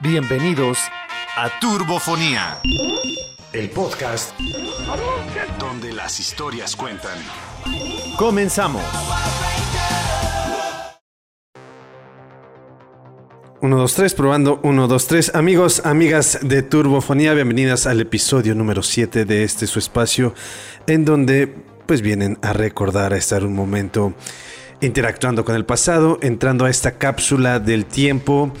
Bienvenidos a Turbofonía, el podcast donde las historias cuentan. Comenzamos. 1, 2, 3, probando 1, 2, 3. Amigos, amigas de Turbofonía, bienvenidas al episodio número 7 de este su espacio, en donde pues vienen a recordar, a estar un momento interactuando con el pasado, entrando a esta cápsula del tiempo,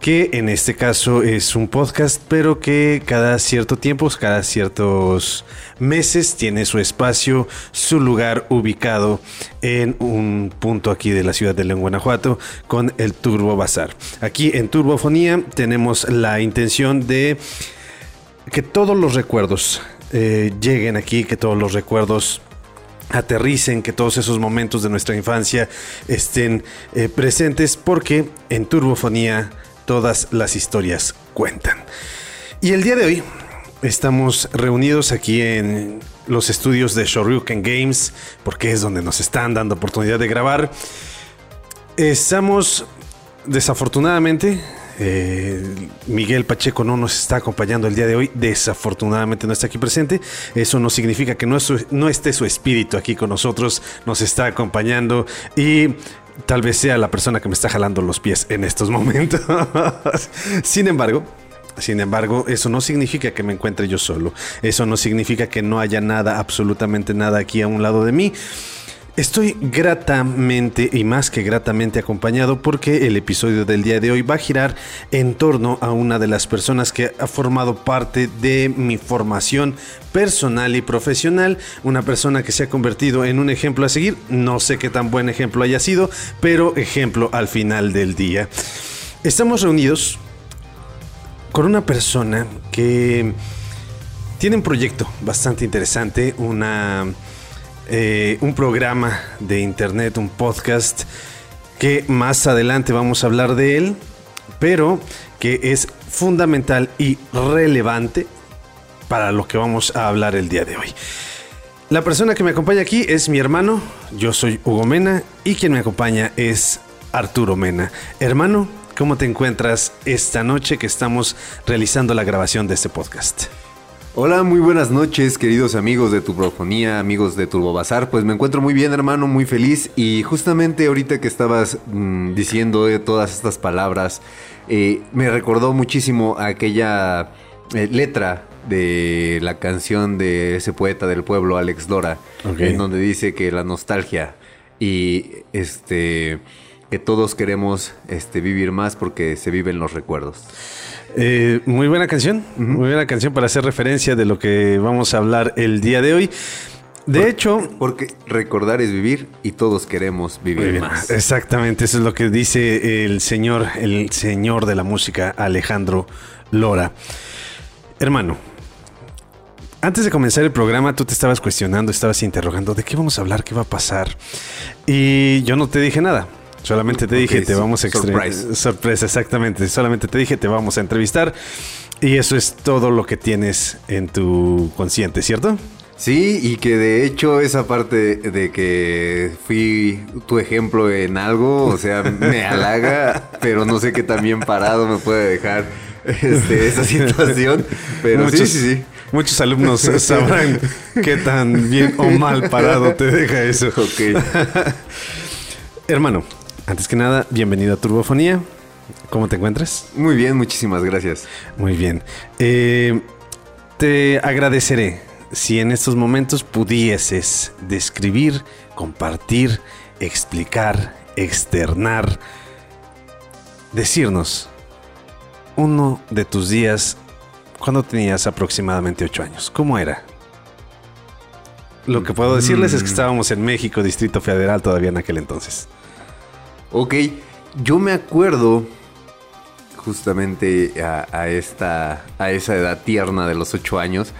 que en este caso es un podcast, pero que cada cierto tiempo, cada ciertos meses tiene su espacio, su lugar ubicado en un punto aquí de la ciudad de León, Guanajuato, con el Turbo Bazar. Aquí en Turbofonía tenemos la intención de que todos los recuerdos eh, lleguen aquí, que todos los recuerdos aterricen, que todos esos momentos de nuestra infancia estén eh, presentes, porque en Turbofonía todas las historias cuentan. Y el día de hoy estamos reunidos aquí en los estudios de Shoryuken Games, porque es donde nos están dando oportunidad de grabar. Estamos desafortunadamente eh, Miguel Pacheco no nos está acompañando el día de hoy. Desafortunadamente no está aquí presente. Eso no significa que no, no esté su espíritu aquí con nosotros. Nos está acompañando y tal vez sea la persona que me está jalando los pies en estos momentos. Sin embargo, sin embargo, eso no significa que me encuentre yo solo. Eso no significa que no haya nada, absolutamente nada aquí a un lado de mí. Estoy gratamente y más que gratamente acompañado porque el episodio del día de hoy va a girar en torno a una de las personas que ha formado parte de mi formación personal y profesional, una persona que se ha convertido en un ejemplo a seguir, no sé qué tan buen ejemplo haya sido, pero ejemplo al final del día. Estamos reunidos con una persona que tiene un proyecto bastante interesante, una eh, un programa de internet, un podcast, que más adelante vamos a hablar de él, pero que es fundamental y relevante para lo que vamos a hablar el día de hoy. La persona que me acompaña aquí es mi hermano, yo soy Hugo Mena y quien me acompaña es Arturo Mena. Hermano, ¿cómo te encuentras esta noche que estamos realizando la grabación de este podcast? Hola, muy buenas noches, queridos amigos de Turbofonía, amigos de Turbobazar. Pues me encuentro muy bien, hermano, muy feliz. Y justamente ahorita que estabas mm, diciendo eh, todas estas palabras, eh, me recordó muchísimo aquella eh, letra de la canción de ese poeta del pueblo, Alex Dora, en donde dice que la nostalgia y este que todos queremos este, vivir más porque se viven los recuerdos. Eh, muy buena canción, muy buena canción para hacer referencia de lo que vamos a hablar el día de hoy. De hecho, porque recordar es vivir y todos queremos vivir más. Exactamente, eso es lo que dice el señor, el señor de la música, Alejandro Lora. Hermano, antes de comenzar el programa, tú te estabas cuestionando, estabas interrogando de qué vamos a hablar, qué va a pasar. Y yo no te dije nada. Solamente te dije, te vamos a Surprise. Sorpresa, exactamente. Solamente te dije, te vamos a entrevistar. Y eso es todo lo que tienes en tu consciente, ¿cierto? Sí, y que de hecho esa parte de que fui tu ejemplo en algo, o sea, me halaga, pero no sé qué tan bien parado me puede dejar este, esa situación. Pero sí, sí, sí. Muchos alumnos sabrán qué tan bien o mal parado te deja eso. Ok. Hermano, antes que nada, bienvenido a Turbofonía. ¿Cómo te encuentras? Muy bien, muchísimas gracias. Muy bien. Eh, te agradeceré si en estos momentos pudieses describir, compartir, explicar, externar, decirnos uno de tus días cuando tenías aproximadamente ocho años. ¿Cómo era? Lo que puedo decirles es que estábamos en México, Distrito Federal, todavía en aquel entonces. Ok, yo me acuerdo justamente a, esta, a esa edad tierna de los ocho años,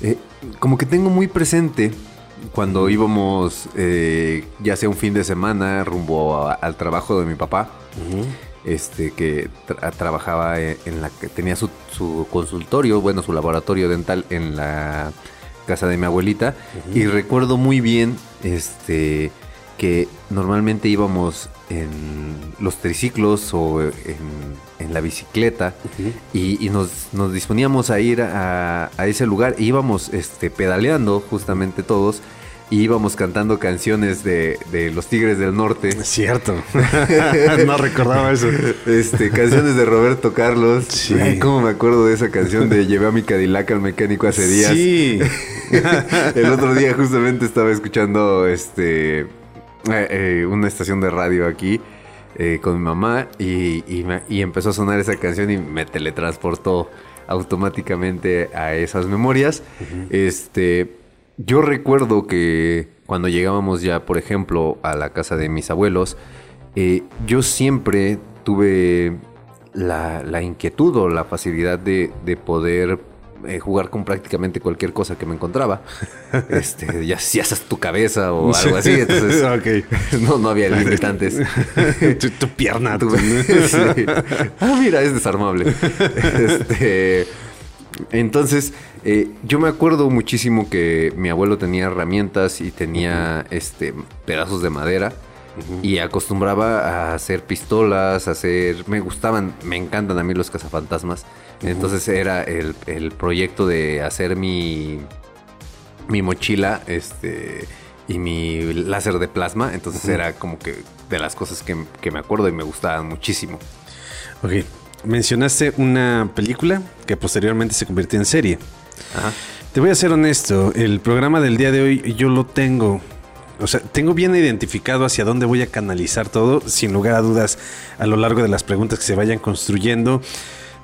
eh, como que tengo muy presente cuando íbamos, eh, ya sea un fin de semana, rumbo al trabajo de mi papá, este que trabajaba en la que tenía su, su, consultorio, bueno, su laboratorio dental en la casa de mi abuelita, y recuerdo muy bien, este que normalmente íbamos en los triciclos o en, la bicicleta y, nos, disponíamos a ir a, ese lugar. E íbamos este, pedaleando justamente todos y íbamos cantando canciones de, los Tigres del Norte. Cierto. no recordaba eso. Este, canciones de Roberto Carlos. Sí. ¿Cómo me acuerdo de esa canción de Llevé a mi Cadillac al mecánico hace días? Sí. El otro día justamente estaba escuchando este eh, eh, una estación de radio aquí eh, con mi mamá y, empezó a sonar esa canción y me teletransportó automáticamente a esas memorias. Este yo recuerdo que cuando llegábamos ya, por ejemplo, a la casa de mis abuelos, yo siempre tuve la, inquietud o la facilidad de, poder eh, jugar con prácticamente cualquier cosa que me encontraba. Este, ya si haces tu cabeza o algo así. Entonces, no, no había limitantes. tu, pierna. Tu, Ah, mira, es desarmable. Este, entonces, eh, yo me acuerdo muchísimo que mi abuelo tenía herramientas y tenía este pedazos de madera. Y acostumbraba a hacer pistolas, a hacer... Me gustaban, me encantan a mí los cazafantasmas. Entonces era el, proyecto de hacer mi, mi mochila este, y mi láser de plasma. Entonces era como que de las cosas que, que me acuerdo y me gustaban muchísimo. Ok, mencionaste una película que posteriormente se convirtió en serie. Te voy a ser honesto, el programa del día de hoy yo lo tengo. O sea, tengo bien identificado hacia dónde voy a canalizar todo, sin lugar a dudas, a lo largo de las preguntas que se vayan construyendo.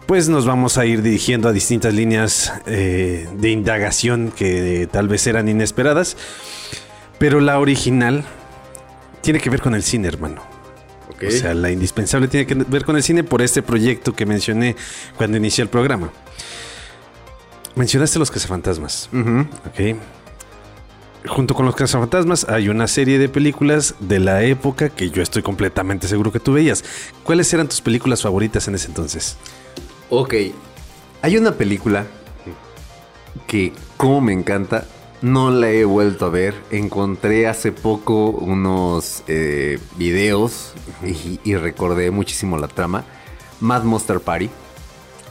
Pues nos vamos a ir dirigiendo a distintas líneas eh, de indagación que tal vez eran inesperadas. Pero la original tiene que ver con el cine, hermano. O sea, la indispensable tiene que ver con el cine por este proyecto que mencioné cuando inicié el programa. Mencionaste los cazafantasmas. Ok. Junto con los cazafantasmas hay una serie de películas de la época que yo estoy completamente seguro que tú veías. ¿Cuáles eran tus películas favoritas en ese entonces? Ok. Hay una película que como me encanta no la he vuelto a ver. Encontré hace poco unos eh, videos y, recordé muchísimo la trama. Mad Monster Party.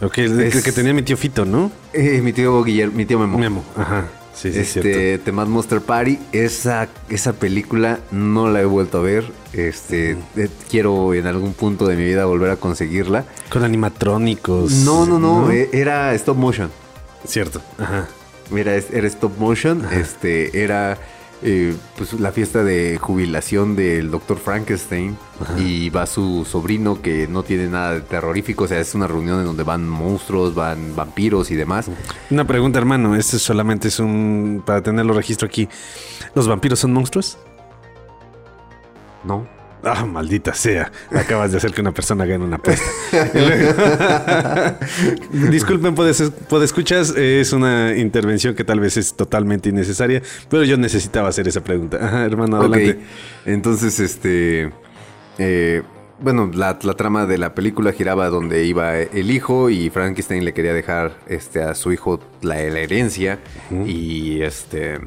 Ok, el, que tenía mi tío Fito, ¿no? Eh, mi tío Guillermo, mi tío Memo. Memo, ajá. Sí, sí, este, The Mad Monster Party, esa, esa película no la he vuelto a ver. Este, eh, quiero en algún punto de mi vida volver a conseguirla. Con animatrónicos. No, no, no, era stop motion. Cierto. Ajá. Mira, era stop motion. Este, era eh, pues la fiesta de jubilación del doctor Frankenstein. Y va su sobrino que no tiene nada de terrorífico. O sea, es una reunión en donde van monstruos, van vampiros y demás. Una pregunta, hermano. Este solamente es un. para tenerlo registro aquí. ¿Los vampiros son monstruos? No. Ah, maldita sea. Acabas de hacer que una persona gane una apuesta. Disculpen, puede escuchas. Es una intervención que tal vez es totalmente innecesaria, pero yo necesitaba hacer esa pregunta. Ajá, hermano, adelante. Entonces, este. Eh, bueno, la, trama de la película giraba donde iba el hijo y Frankenstein le quería dejar este, a su hijo la, herencia. Y este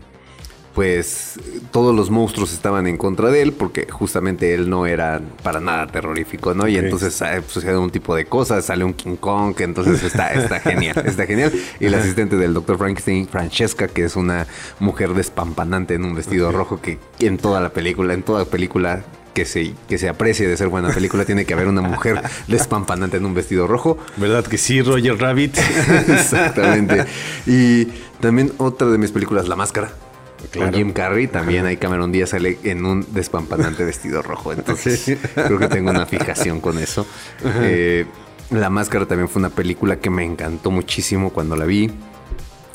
pues todos los monstruos estaban en contra de él porque justamente él no era para nada terrorífico, ¿no? Y entonces eh, sucede un tipo de cosas, sale un King Kong, que entonces está, está genial, está genial. Y el asistente del Dr. Frankenstein, Francesca, que es una mujer despampanante en un vestido rojo que en toda la película, en toda película que se, que se aprecie de ser buena película, tiene que haber una mujer despampanante en un vestido rojo. ¿Verdad que sí, Roger Rabbit? Exactamente. Y también otra de mis películas, La Máscara. Con Jim Carrey también hay Cameron Díaz sale en un despampanante vestido rojo. Entonces creo que tengo una fijación con eso. Eh, la Máscara también fue una película que me encantó muchísimo cuando la vi.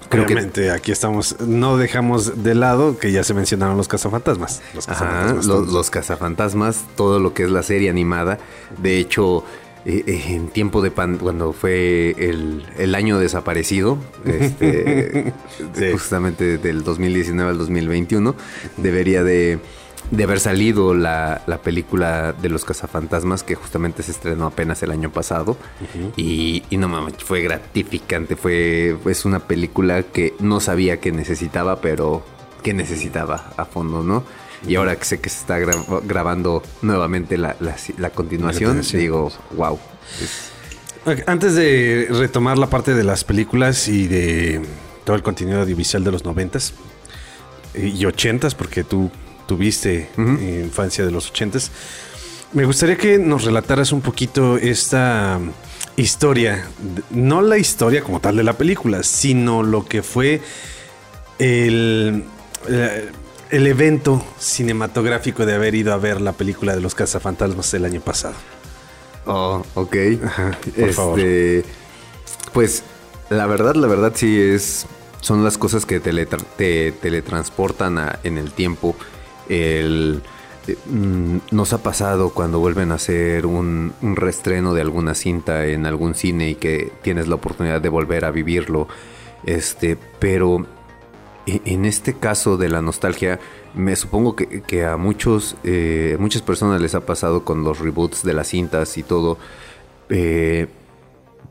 Creo que... aquí estamos, no dejamos de lado que ya se mencionaron los cazafantasmas. Los cazafantasmas, los cazafantasmas, todo lo que es la serie animada. De hecho, eh, eh, en tiempo de pan, cuando fue el, año desaparecido, este, justamente del 2019 al 2021, debería de, haber salido la, película de los cazafantasmas que justamente se estrenó apenas el año pasado. Y, no mames, fue gratificante, fue es una película que no sabía que necesitaba, pero que necesitaba a fondo, ¿no? Y ahora que sé que se está grabando nuevamente la, continuación, digo, wow. Antes de retomar la parte de las películas y de todo el contenido audiovisual de los noventas y ochentas, porque tú tuviste infancia de los ochentas, me gustaría que nos relataras un poquito esta historia, no la historia como tal de la película, sino lo que fue el, eh, el evento cinematográfico de haber ido a ver la película de los cazafantasmas el año pasado. Oh, ok. por favor. Este, pues la verdad, la verdad sí es. Son las cosas que te teletransportan en el tiempo. El, eh, mm, nos ha pasado cuando vuelven a hacer un, un restreno de alguna cinta en algún cine y que tienes la oportunidad de volver a vivirlo. Este, pero en este caso de la nostalgia, me supongo que, a muchos, eh, muchas personas les ha pasado con los reboots de las cintas y todo. Eh,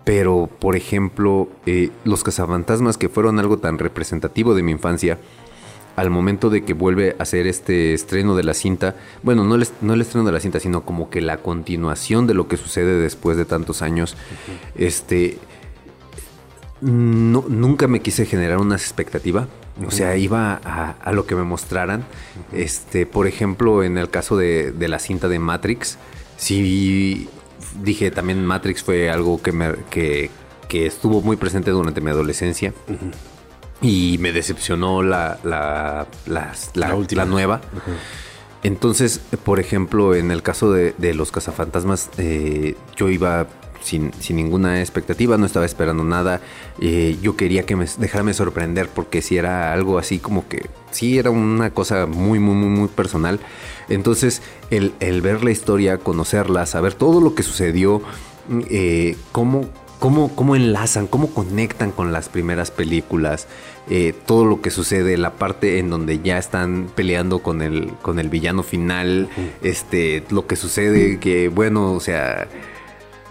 pero, por ejemplo, eh, los cazafantasmas que fueron algo tan representativo de mi infancia, al momento de que vuelve a hacer este estreno de la cinta, bueno, no el, no el estreno de la cinta, sino como que la continuación de lo que sucede después de tantos años, este, no, nunca me quise generar una expectativa o sea, iba a, lo que me mostraran. Este, por ejemplo, en el caso de, la cinta de Matrix, sí dije también Matrix fue algo que me que, estuvo muy presente durante mi adolescencia. Y me decepcionó la, la, la, última. nueva. Entonces, por ejemplo, en el caso de, los cazafantasmas, eh, yo iba sin, ninguna expectativa, no estaba esperando nada. Eh, yo quería que me dejarme sorprender porque si era algo así como que sí era una cosa muy, muy, muy, muy personal. Entonces, el, ver la historia, conocerla, saber todo lo que sucedió, eh, cómo, cómo, cómo, enlazan, cómo conectan con las primeras películas, eh, todo lo que sucede, la parte en donde ya están peleando con el, con el villano final, este, lo que sucede, que bueno, o sea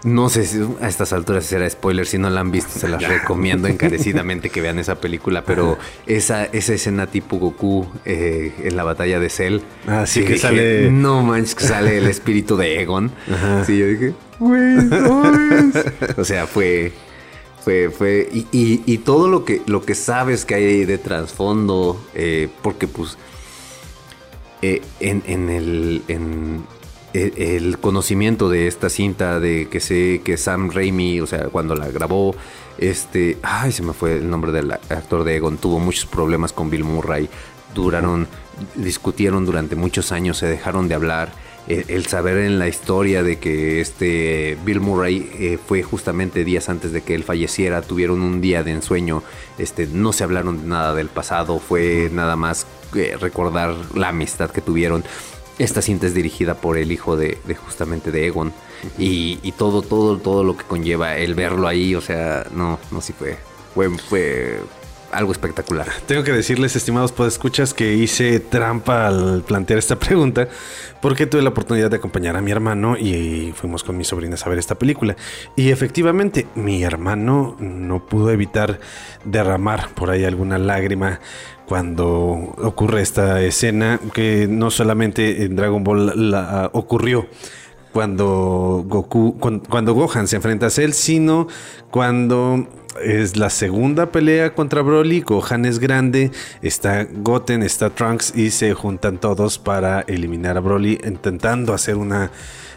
no sé si a estas alturas será spoiler, si no la han visto se las recomiendo encarecidamente que vean esa película, pero esa, esa escena tipo Goku eh, en la batalla de Cell. Ah, sí, que sale... No manches, que sale el espíritu de Egon. Sí, yo dije, o sea, fue... Fue, fue, y, todo lo que, lo que sabes que hay de trasfondo, eh, porque pues eh, en, en, el, en, el conocimiento de esta cinta, de que sé que Sam Raimi, o sea, cuando la grabó, este, ay, se me fue el nombre del actor de Egon, tuvo muchos problemas con Bill Murray, duraron, discutieron durante muchos años, se dejaron de hablar. El, saber en la historia de que este Bill Murray eh, fue justamente días antes de que él falleciera, tuvieron un día de ensueño, este, no se hablaron nada del pasado, fue nada más eh, recordar la amistad que tuvieron. Esta cinta es dirigida por el hijo de, justamente de Egon. y, todo, todo, todo lo que conlleva el verlo ahí, o sea, no, no sí fue, fue, fue algo espectacular. Tengo que decirles, estimados podescuchas, que hice trampa al plantear esta pregunta, porque tuve la oportunidad de acompañar a mi hermano y fuimos con mis sobrinas a ver esta película. Y efectivamente, mi hermano no pudo evitar derramar por ahí alguna lágrima cuando ocurre esta escena que no solamente en Dragon Ball la, ocurrió cuando Goku cuando, Gohan se enfrenta a Cell, sino cuando es la segunda pelea contra Broly, Gohan es grande, está Goten, está Trunks y se juntan todos para eliminar a Broly intentando hacer una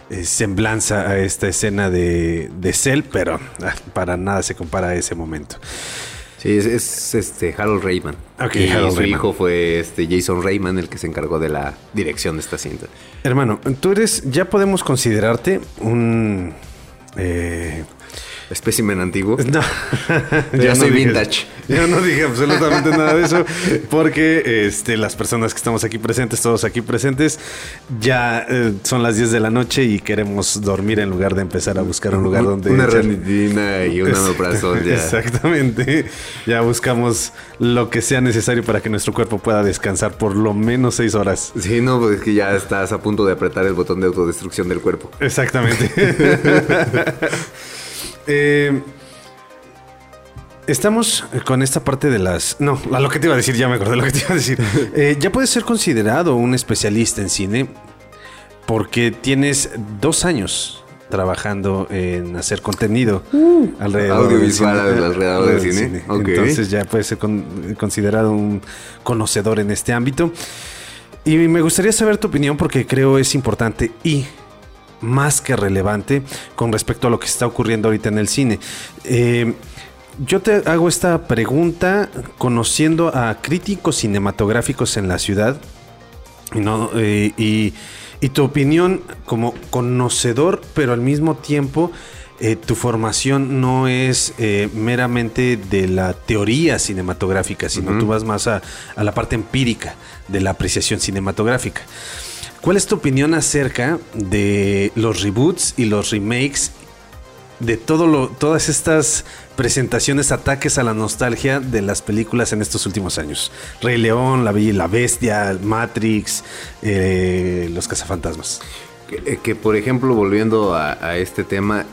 eh, semblanza a esta escena de, de Cell, pero ah, para nada se compara a ese momento. Sí, es, este Harold Rayman. y su hijo fue este Jason Rayman el que se encargó de la dirección de esta cinta. Hermano, tú eres, ya podemos considerarte un eh, espécimen antiguo. No, ya soy vintage. Yo no dije absolutamente nada de eso, porque este, las personas que estamos aquí presentes, todos aquí presentes, ya eh, son las 10 de la noche y queremos dormir en lugar de empezar a buscar un lugar donde. Una ranidina y una omeprazol, ya. Exactamente. Ya buscamos lo que sea necesario para que nuestro cuerpo pueda descansar por lo menos 6 horas. Sí, no, pues es que ya estás a punto de apretar el botón de autodestrucción del cuerpo. Exactamente. Eh, Estamos con esta parte de las... No, a lo que te iba a decir, ya me acordé lo que te iba a decir. Eh, ya puedes ser considerado un especialista en cine porque tienes dos años trabajando en hacer contenido uh, alrededor audiovisual alrededor del cine. Entonces ya puedes ser considerado un conocedor en este ámbito. Y me gustaría saber tu opinión porque creo es importante y más que relevante con respecto a lo que está ocurriendo ahorita en el cine. Eh, yo te hago esta pregunta conociendo a críticos cinematográficos en la ciudad eh, y, tu opinión como conocedor, pero al mismo tiempo eh, tu formación no es eh, meramente de la teoría cinematográfica, sino tú vas más a, a, la parte empírica de la apreciación cinematográfica. ¿Cuál es tu opinión acerca de los reboots y los remakes de todo lo, todas estas presentaciones, ataques a la nostalgia de las películas en estos últimos años. Rey León, La Bella y la Bestia, Matrix, eh, Los Cazafantasmas. Que, eh, por ejemplo, volviendo a, este tema,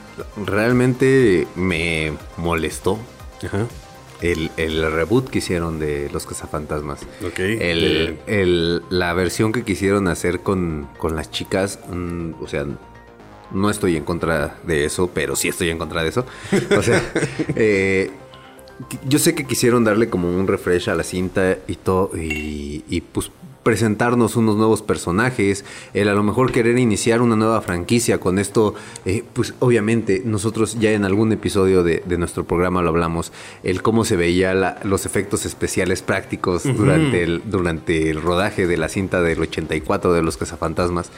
realmente me molestó El, reboot que hicieron de Los Cazafantasmas. El, la versión que quisieron hacer con, las chicas, mm, o sea, no estoy en contra de eso, pero sí estoy en contra de eso. O sea, eh, yo sé que quisieron darle como un refresh a la cinta y todo, y, y pues presentarnos unos nuevos personajes, el a lo mejor querer iniciar una nueva franquicia con esto, eh, pues obviamente nosotros ya en algún episodio de, nuestro programa lo hablamos, el cómo se veía los efectos especiales prácticos durante, el, durante el rodaje de la cinta del 84 de los cazafantasmas,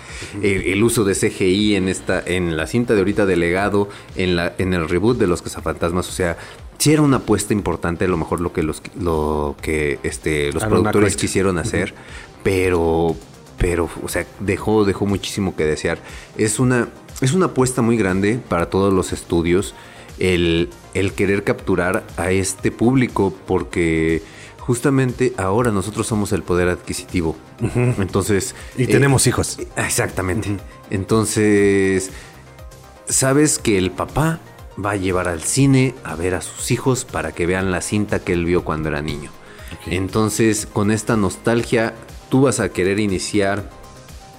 el, uso de CGI en, esta, en la cinta de ahorita de legado, en, la, en el reboot de los cazafantasmas, o sea, sí era una apuesta importante a lo mejor lo que los lo que este los productores quisieron hacer pero, pero, o sea, dejó, dejó muchísimo que desear. Es una, es una apuesta muy grande para todos los estudios el, el querer capturar a este público porque justamente ahora nosotros somos el poder adquisitivo. Entonces. Y tenemos eh, hijos. Exactamente. Entonces, sabes que el papá va a llevar al cine a ver a sus hijos para que vean la cinta que él vio cuando era niño. Entonces, con esta nostalgia, tú vas a querer iniciar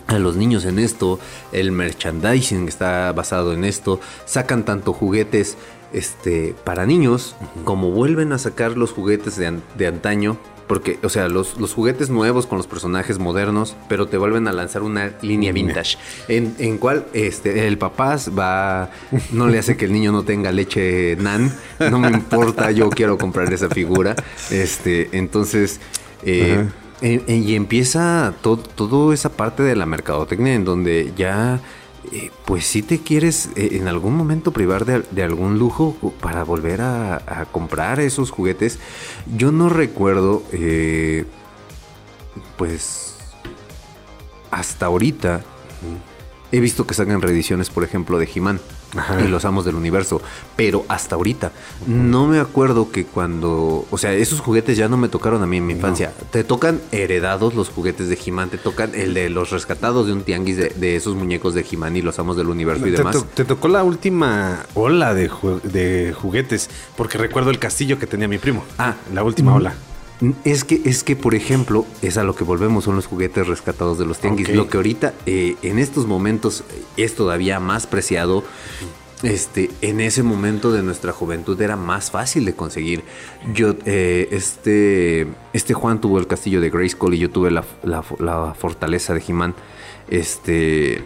a los niños en esto, el merchandising está basado en esto, sacan tanto juguetes este, para niños como vuelven a sacar los juguetes de, antaño. Porque, o sea, los, los, juguetes nuevos con los personajes modernos, pero te vuelven a lanzar una línea vintage. En, en cual este, el papá va, no le hace que el niño no tenga leche nan, no me importa, yo quiero comprar esa figura. Este, entonces, eh, y empieza toda esa parte de la mercadotecnia en donde ya, eh, pues si te quieres eh, en algún momento privar de, algún lujo para volver a, comprar esos juguetes. Yo no recuerdo, eh, pues, hasta ahorita he visto que sacan reediciones, por ejemplo, de He-Man y los amos del universo. Pero hasta ahorita, no me acuerdo que cuando. O sea, esos juguetes ya no me tocaron a mí en mi infancia. Te tocan heredados los juguetes de He-Man, te tocan el de los rescatados de un tianguis de, esos muñecos de He-Man y los amos del universo y demás. te tocó la última ola de, de juguetes, porque recuerdo el castillo que tenía mi primo. Ah, la última ola. Es que, es que, por ejemplo, es a lo que volvemos, son los juguetes rescatados de los tianguis. Lo que ahorita, eh, en estos momentos, es todavía más preciado. Este, en ese momento de nuestra juventud era más fácil de conseguir. Yo, eh, este, este Juan tuvo el castillo de Grayskull y yo tuve la, fortaleza de He-Man. Este,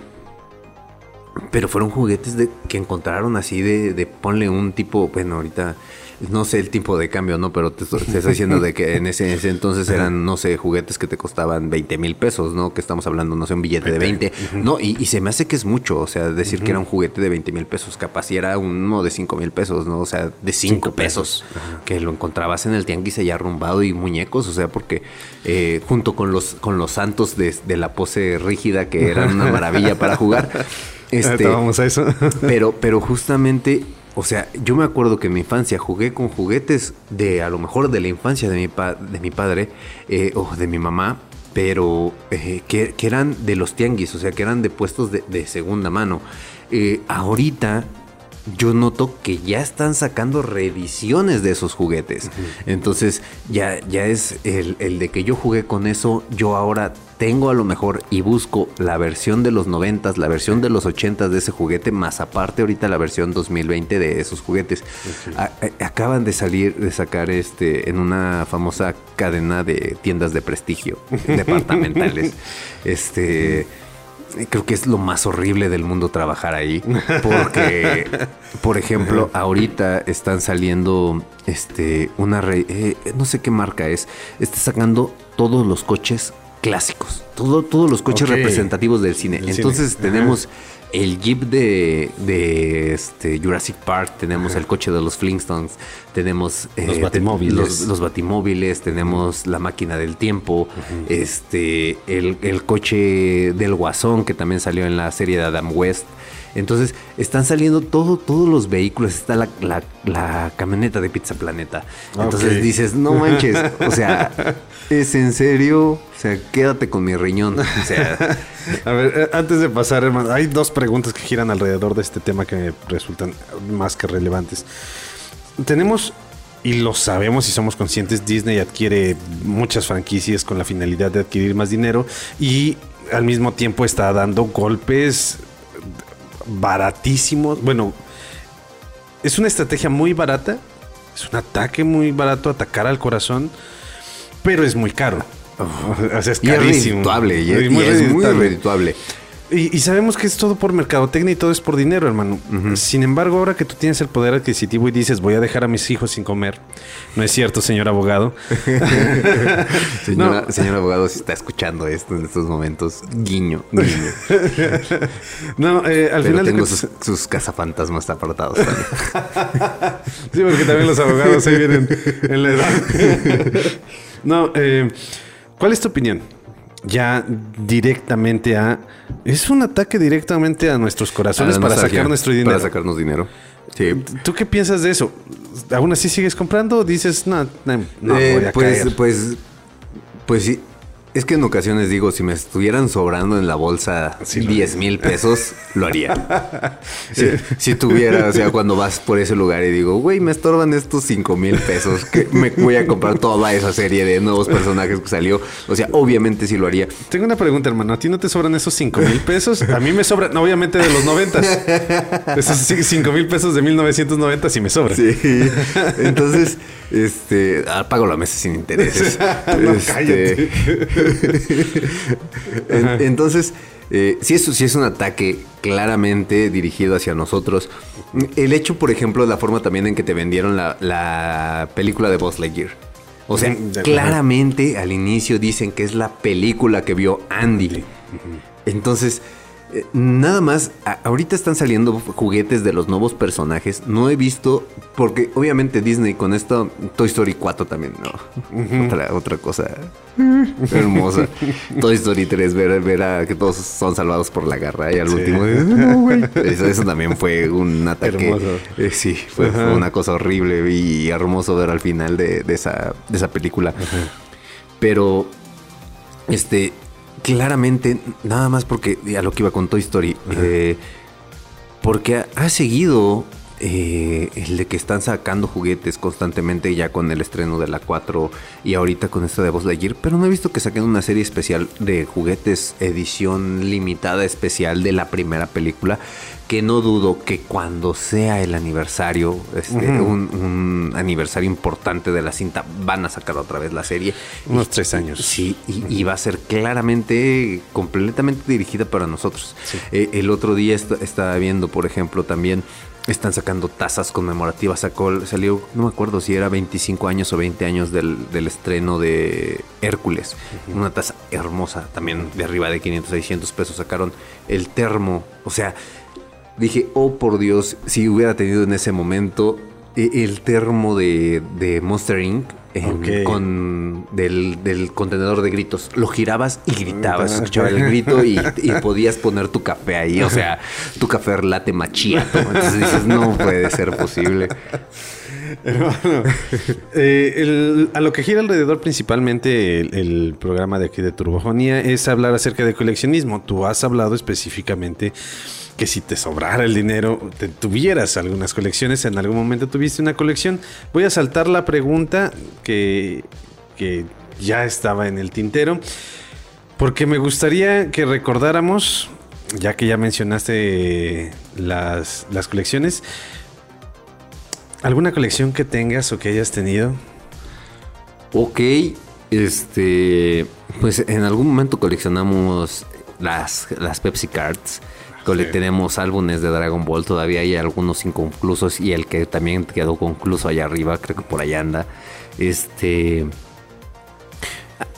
pero fueron juguetes de, que encontraron así de, de ponle un tipo, bueno, ahorita no sé el tipo de cambio, ¿no? Pero te, estoy diciendo de que en ese, entonces eran, no sé, juguetes que te costaban 20 mil pesos, ¿no? Que estamos hablando, no sé, un billete de 20. No, y, se me hace que es mucho, o sea, decir que era un juguete de 20 mil pesos, capaz si era uno de 5 mil pesos, ¿no? O sea, de 5 pesos, que lo encontrabas en el tianguis allá arrumbado y muñecos, o sea, porque eh, junto con los, con los santos de, de la pose rígida, que eran una maravilla para jugar. Este, vamos a eso. pero, pero justamente o sea, yo me acuerdo que en mi infancia jugué con juguetes de a lo mejor de la infancia de mi, de mi padre eh, o de mi mamá, pero eh, que, eran de los tianguis, o sea, que eran de puestos de, segunda mano. Eh, ahorita yo noto que ya están sacando reediciones de esos juguetes. Entonces ya, ya es el, el de que yo jugué con eso, yo ahora tengo a lo mejor y busco la versión de los 90, la versión de los 80 de ese juguete, más aparte ahorita la versión 2020 de esos juguetes. acaban de salir, de sacar este en una famosa cadena de tiendas de prestigio departamentales. este creo que es lo más horrible del mundo trabajar ahí. Porque, por ejemplo, ahorita están saliendo este, una. Eh, no sé qué marca es. Está sacando todos los coches clásicos. Todo, todos los coches representativos del cine. Entonces tenemos el Jeep de, de este Jurassic Park, tenemos el coche de los Flintstones, tenemos los, eh, batimóviles. Los, batimóviles, tenemos la máquina del tiempo, este el, el, coche del Guasón que también salió en la serie de Adam West. Entonces están saliendo todo, todos los vehículos. Está la, camioneta de Pizza Planeta. Entonces dices, no manches, o sea, ¿es en serio? O sea, quédate con mi riñón. O sea. A ver, eh, antes de pasar, hermano, hay dos preguntas que giran alrededor de este tema que me resultan más que relevantes. Tenemos y lo sabemos y somos conscientes, Disney adquiere muchas franquicias con la finalidad de adquirir más dinero y al mismo tiempo está dando golpes baratísimos. Bueno, es una estrategia muy barata. Es un ataque muy barato, atacar al corazón, pero es muy caro. o sea, es carísimo. Y es, muy redituable. Y, sabemos que es todo por mercadotecnia y todo es por dinero, hermano. Sin embargo, ahora que tú tienes el poder adquisitivo y dices, voy a dejar a mis hijos sin comer, no es cierto, señor abogado. señor abogado, si está escuchando esto en estos momentos, guiño, guiño. no, eh, al final. Tengo sus, sus, cazafantasmas apartados sí, porque también los abogados se vienen en la edad. no, eh, ¿cuál es tu opinión? Ya directamente a... Es un ataque directamente a nuestros corazones para sacar nuestro dinero. Para sacarnos dinero. Sí. ¿Tú qué piensas de eso? ¿Aún así sigues comprando o dices, no, no, no eh, voy a pues, pues, pues sí, es que en ocasiones digo, si me estuvieran sobrando en la bolsa 10 mil pesos, lo haría. si, tuviera, o sea, cuando vas por ese lugar y digo, güey, me estorban estos 5 mil pesos, que me voy a comprar toda esa serie de nuevos personajes que salió. O sea, obviamente sí lo haría. Tengo una pregunta, hermano. ¿A ti no te sobran esos 5 mil pesos? A mí me sobran, obviamente de los 90. Esos 5 mil pesos de 1990 sí me sobran. Sí. Entonces, este, pago la mesa sin intereses. no, este, entonces, eh, si, eso, si es un ataque claramente dirigido hacia nosotros, el hecho, por ejemplo, la forma también en que te vendieron la, película de Buzz Lightyear. O sea, claramente al inicio dicen que es la película que vio Andy. Entonces, eh, nada más, ahorita están saliendo juguetes de los nuevos personajes. No he visto, porque obviamente Disney con esto, Toy Story 4 también, ¿no? otra, otra cosa hermosa. Toy Story 3, ver, ver a que todos son salvados por la garra y al último, Eso, también fue un ataque. Eh, sí, fue, una cosa horrible y hermoso ver al final de, esa, de esa película. Pero, este, claramente, nada más porque a lo que iba con Toy Story, eh, porque ha, seguido eh, el de que están sacando juguetes constantemente ya con el estreno de la 4 y ahorita con esto de Buzz Lightyear, pero no he visto que saquen una serie especial de juguetes edición limitada especial de la primera película que no dudo que cuando sea el aniversario, este, un, aniversario importante de la cinta, van a sacar otra vez la serie. Unos tres años. Sí, y, va a ser claramente, completamente dirigida para nosotros. Eh, el otro día estaba viendo, por ejemplo, también están sacando tazas conmemorativas. Sacó, salió, no me acuerdo si era 25 años o 20 años del, estreno de Hércules. Una taza hermosa, también de arriba de 500, 600 pesos. Sacaron el termo. O sea, dije, oh por Dios, si hubiera tenido en ese momento el termo de, Monster Inc. con del, contenedor de gritos. Lo girabas y gritabas, escuchaba el grito y, podías poner tu café ahí. O sea, tu café late machiato. Entonces dices, no puede ser posible. Eh, a lo que gira alrededor principalmente el, programa de aquí de Turbofonía es hablar acerca de coleccionismo. Tú has hablado específicamente que si te sobrara el dinero, te tuvieras algunas colecciones, en algún momento tuviste una colección. Voy a saltar la pregunta que, que ya estaba en el tintero, porque me gustaría que recordáramos, ya que ya mencionaste las, las colecciones, ¿alguna colección que tengas o que hayas tenido? Ok, este, pues en algún momento coleccionamos las, las Pepsi Cards. Tenemos álbumes de Dragon Ball, todavía hay algunos inconclusos y el que también quedó concluso allá arriba, creo que por allá anda. Este,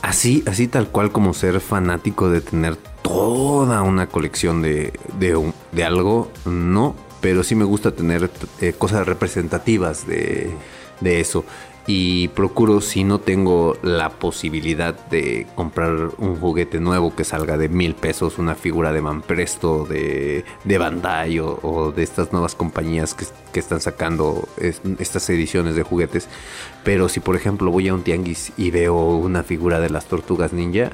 así, así tal cual como ser fanático de tener toda una colección de, de, algo, no, pero sí me gusta tener eh, cosas representativas de, de eso y procuro si no tengo la posibilidad de comprar un juguete nuevo que salga de mil pesos, una figura de Manpresto, de, de Bandai o, de estas nuevas compañías que, están sacando estas ediciones de juguetes. Pero si por ejemplo voy a un tianguis y veo una figura de las tortugas ninja,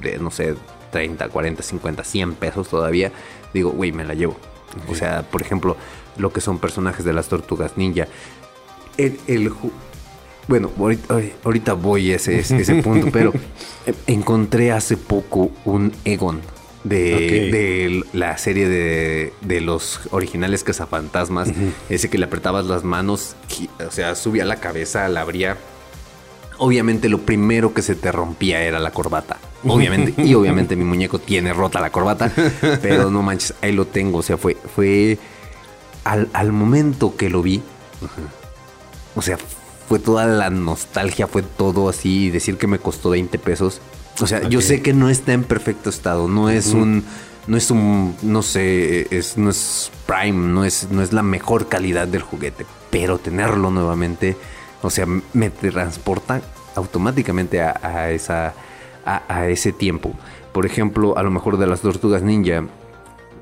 de no sé, 30, 40, 50, 100 pesos todavía, digo, güey, me la llevo. O sea, por ejemplo, lo que son personajes de las tortugas ninja. El, el, bueno, ahorita, voy a ese, ese punto, pero encontré hace poco un Egon de, la serie de, los originales cazafantasmas. Ese que le apretabas las manos, o sea, subía la cabeza, la abría. Obviamente lo primero que se te rompía era la corbata. Obviamente. y obviamente mi muñeco tiene rota la corbata. Pero no manches, ahí lo tengo. O sea, fue, fue al, al momento que lo vi. O sea, fue toda la nostalgia, fue todo así, decir que me costó 20 pesos. O sea, yo sé que no está en perfecto estado, no es un no es un no sé, es no es prime, no es no es la mejor calidad del juguete, pero tenerlo nuevamente, o sea, me transporta automáticamente a, esa a, ese tiempo. Por ejemplo, a lo mejor de las tortugas ninja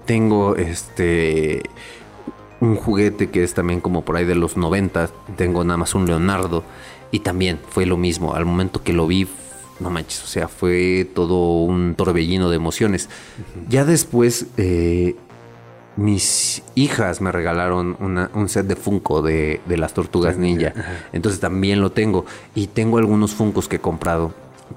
tengo este un juguete que es también como por ahí de los 90. Tengo nada más un Leonardo. Y también fue lo mismo. Al momento que lo vi, no manches, o sea, fue todo un torbellino de emociones. Ya después, eh, mis hijas me regalaron un set de Funko de, las tortugas ninja. Entonces también lo tengo. Y tengo algunos Funcos que he comprado.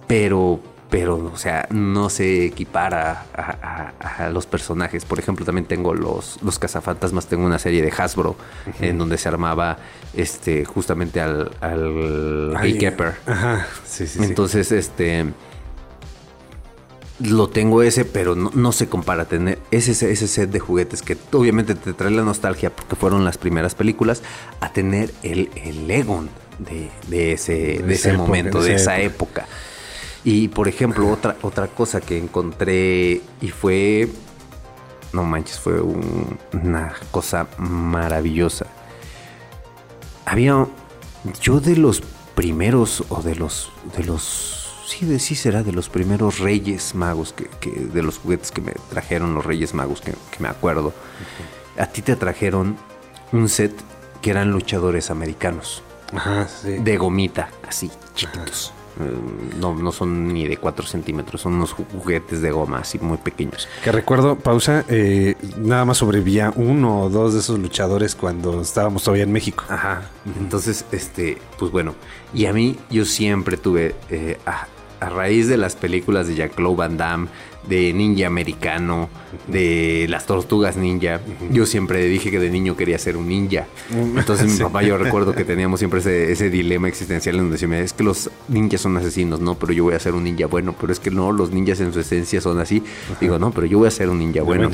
Pero pero, o sea, no se equipara a, los personajes. Por ejemplo, también tengo los, los cazafantasmas, tengo una serie de Hasbro en donde se armaba este justamente al, al Ajá, sí, sí. Entonces, este lo tengo ese, pero no, se compara tener ese, ese set de juguetes que obviamente te trae la nostalgia porque fueron las primeras películas, a tener el, el Legon de, ese, de, ese momento, de esa época. Y por ejemplo, otra, otra cosa que encontré y fue, no manches, fue una cosa maravillosa. Había, yo de los primeros, o de los, de los, sí, de, sí será de los primeros reyes magos, que, de los juguetes que me trajeron los reyes magos, que, me acuerdo. A ti te trajeron un set que eran luchadores americanos. Ajá, sí. De gomita, así, chiquitos. No, no son ni de 4 centímetros, son unos juguetes de goma así muy pequeños. Que recuerdo, pausa, eh, nada más sobrevivía uno o dos de esos luchadores cuando estábamos todavía en México. Ajá. Entonces, este, pues bueno, y a mí yo siempre tuve, eh, a, a, raíz de las películas de Jean-Claude Van Damme, de ninja americano, de las tortugas ninja. Yo siempre dije que de niño quería ser un ninja. Entonces mi papá yo recuerdo que teníamos siempre ese, dilema existencial en donde decía, es que los ninjas son asesinos, no, pero yo voy a ser un ninja bueno, pero es que no, los ninjas en su esencia son así. Digo, no, pero yo voy a ser un ninja bueno.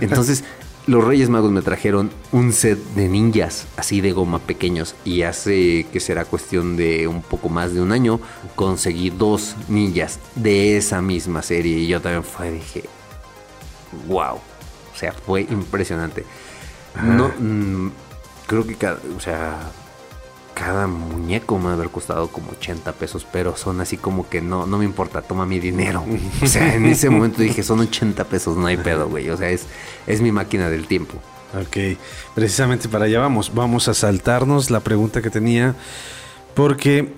Entonces los Reyes Magos me trajeron un set de ninjas, así de goma pequeños. Y hace que será cuestión de un poco más de un año, conseguí dos ninjas de esa misma serie. Y yo también fue, dije, wow. O sea, fue impresionante. No, mm, creo que cada, o sea, cada muñeco me va a haber costado como 80 pesos, pero son así como que no, no me importa, toma mi dinero. O sea, en ese momento dije, son 80 pesos, no hay pedo, güey. O sea, es, es mi máquina del tiempo. Ok, precisamente para allá vamos. Vamos a saltarnos la pregunta que tenía, porque,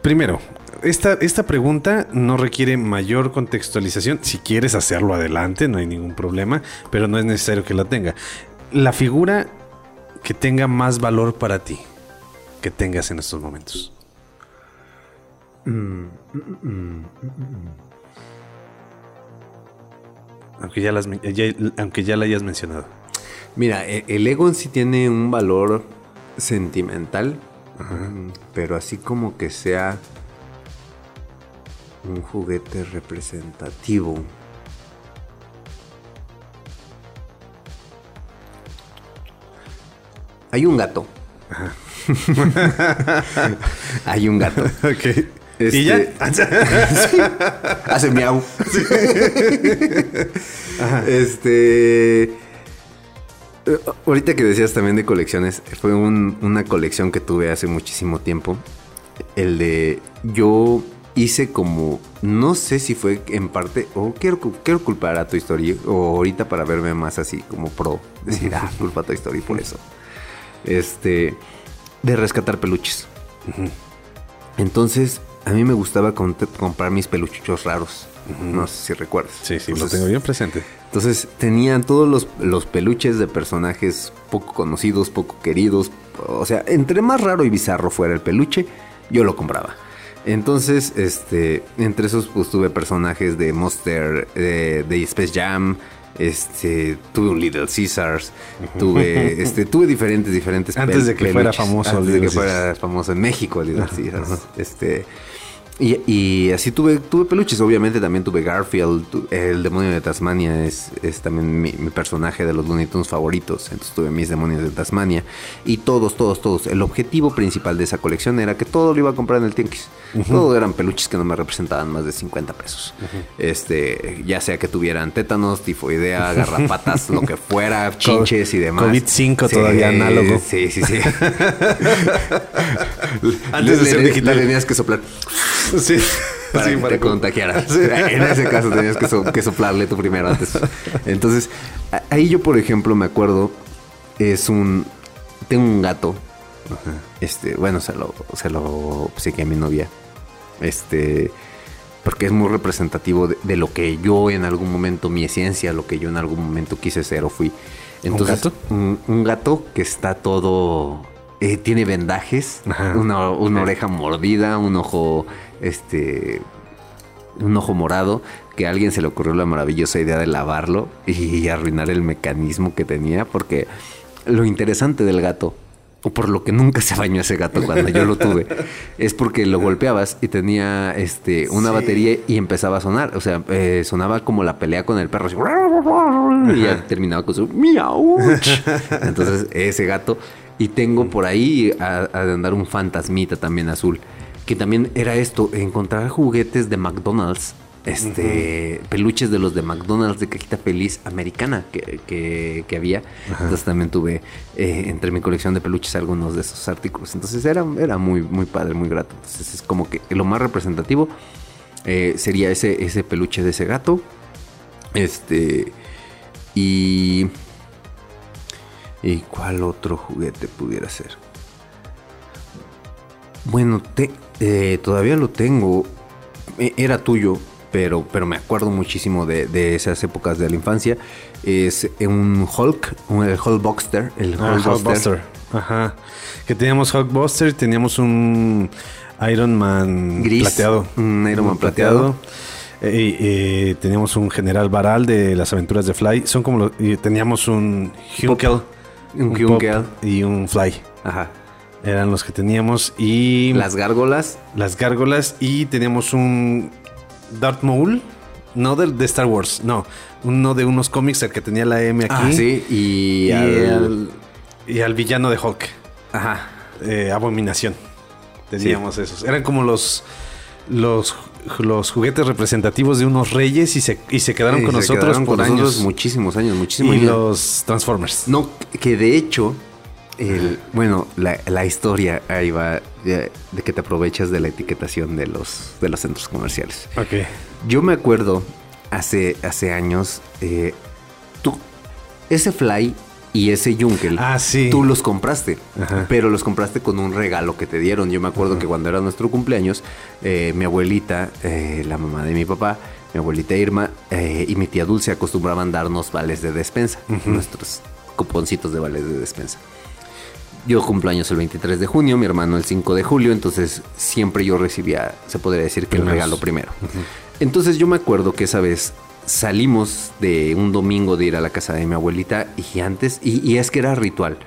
primero, esta, esta pregunta no requiere mayor contextualización. Si quieres hacerlo adelante, no hay ningún problema, pero no es necesario que la tenga. La figura que tenga más valor para ti, que tengas en estos momentos. Aunque ya, las, aunque ya la hayas mencionado. Mira, e, el Egon sí tiene un valor sentimental, pero así como que sea un juguete representativo. Hay un gato. Hay un gato. Ok. ¿Y ya? Hace miau. Este. Ahorita que decías también de colecciones, fue una colección que tuve hace muchísimo tiempo. El de. Yo hice como. No sé si fue en parte. O quiero, quiero culpar a tu historia. O ahorita para verme más así como pro. Decir, ah, culpa a tu historia por eso. Este. De rescatar peluches. Entonces, a mí me gustaba comprar mis peluchitos raros. No sé si recuerdas. Sí, sí, lo tengo bien presente. Entonces tenían todos los, los, peluches de personajes poco conocidos, poco queridos. O sea, entre más raro y bizarro fuera el peluche, yo lo compraba. Entonces, este, entre esos pues tuve personajes de Monster, de, de Space Jam, este, tuve un Little Caesars, tuve, este, tuve diferentes, diferentes. Antes de que fuera famoso, antes de que fuera famoso en México, Little Caesars, este. Y, así tuve, tuve peluches, obviamente también tuve Garfield, el demonio de Tasmania es, es también mi, personaje de los Looney Tunes favoritos, entonces tuve mis demonios de Tasmania y todos, todos, todos. El objetivo principal de esa colección era que todo lo iba a comprar en el tianguis. Todo eran peluches que no me representaban más de 50 pesos. Este, ya sea que tuvieran tétanos, tifoidea, garrapatas, lo que fuera, chinches y demás. COVID-5 todavía análogo. Sí, sí, sí. Antes de ser digital. tenías que soplar. Sí. Para que te contagiaras. En ese caso tenías que, soplarle tú primero antes. Entonces, ahí yo, por ejemplo, me acuerdo, es un... Tengo un gato. Este, bueno, se lo, se lo a mi novia. Este, porque es muy representativo de, lo que yo en algún momento, mi esencia, lo que yo en algún momento quise ser o fui. Entonces, ¿Un gato? Un, gato que está todo... Eh, tiene vendajes, una, una oreja mordida, un ojo este un ojo morado que a alguien se le ocurrió la maravillosa idea de lavarlo y arruinar el mecanismo que tenía porque lo interesante del gato o por lo que nunca se bañó ese gato cuando yo lo tuve, es porque lo golpeabas y tenía este una batería y empezaba a sonar. O sea, eh, sonaba como la pelea con el perro. y ya terminaba con su miau. Entonces, ese gato. Y tengo por ahí a, a andar un fantasmita también azul que también era esto, encontrar juguetes de McDonald's, este, peluches de los de McDonald's de cajita feliz americana que, había. Entonces también tuve eh, entre mi colección de peluches algunos de esos artículos. Entonces era, era muy, muy padre, muy grato. Entonces es como que lo más representativo eh, sería ese, ese peluche de ese gato. Este. Y. ¿Y cuál otro juguete pudiera ser? Bueno, te, eh, todavía lo tengo. E, era tuyo, pero, pero me acuerdo muchísimo de, esas épocas de la infancia. Es un Hulk, un, el Hulkbuster. El ah, Hulkbuster. Ajá. Que teníamos Hulkbuster, teníamos un Iron Man Gris, plateado. Un Iron Man plateado. Eh, eh, teníamos un General Baral de las aventuras de Fly. Son como los, teníamos un Hunkel. Un, un y un Fly. Ajá. Eran los que teníamos. Y. Las gárgolas. Las gárgolas. Y teníamos un Darth Maul. No de, Star Wars, no. Uno de unos cómics, el que tenía la M aquí. Ah, sí. Y, al, y al villano de Hulk. Ajá. Eh, abominación. Teníamos esos. Eran como los. Los los juguetes representativos de unos reyes y se, y se quedaron con nosotros por años. muchísimos años, muchísimos y los Transformers. No, que de hecho el, bueno, la, historia ahí va de, que te aprovechas de la etiquetación de los, de los centros comerciales. Ok. Yo me acuerdo hace, hace años, eh, tú, ese fly y ese Yunkel, Ah, sí. tú los compraste, Ajá. pero los compraste con un regalo que te dieron. Yo me acuerdo que cuando era nuestro cumpleaños, eh, mi abuelita, eh, la mamá de mi papá, mi abuelita Irma y mi tía Dulce acostumbraban darnos vales de despensa, nuestros cuponcitos de vales de despensa. Yo cumplo años el 23 de junio, mi hermano el 5 de julio, entonces siempre yo recibía, se podría decir que el regalo primero. Entonces yo me acuerdo que esa vez salimos de un domingo de ir a la casa de mi abuelita y antes, y, y es que era ritual.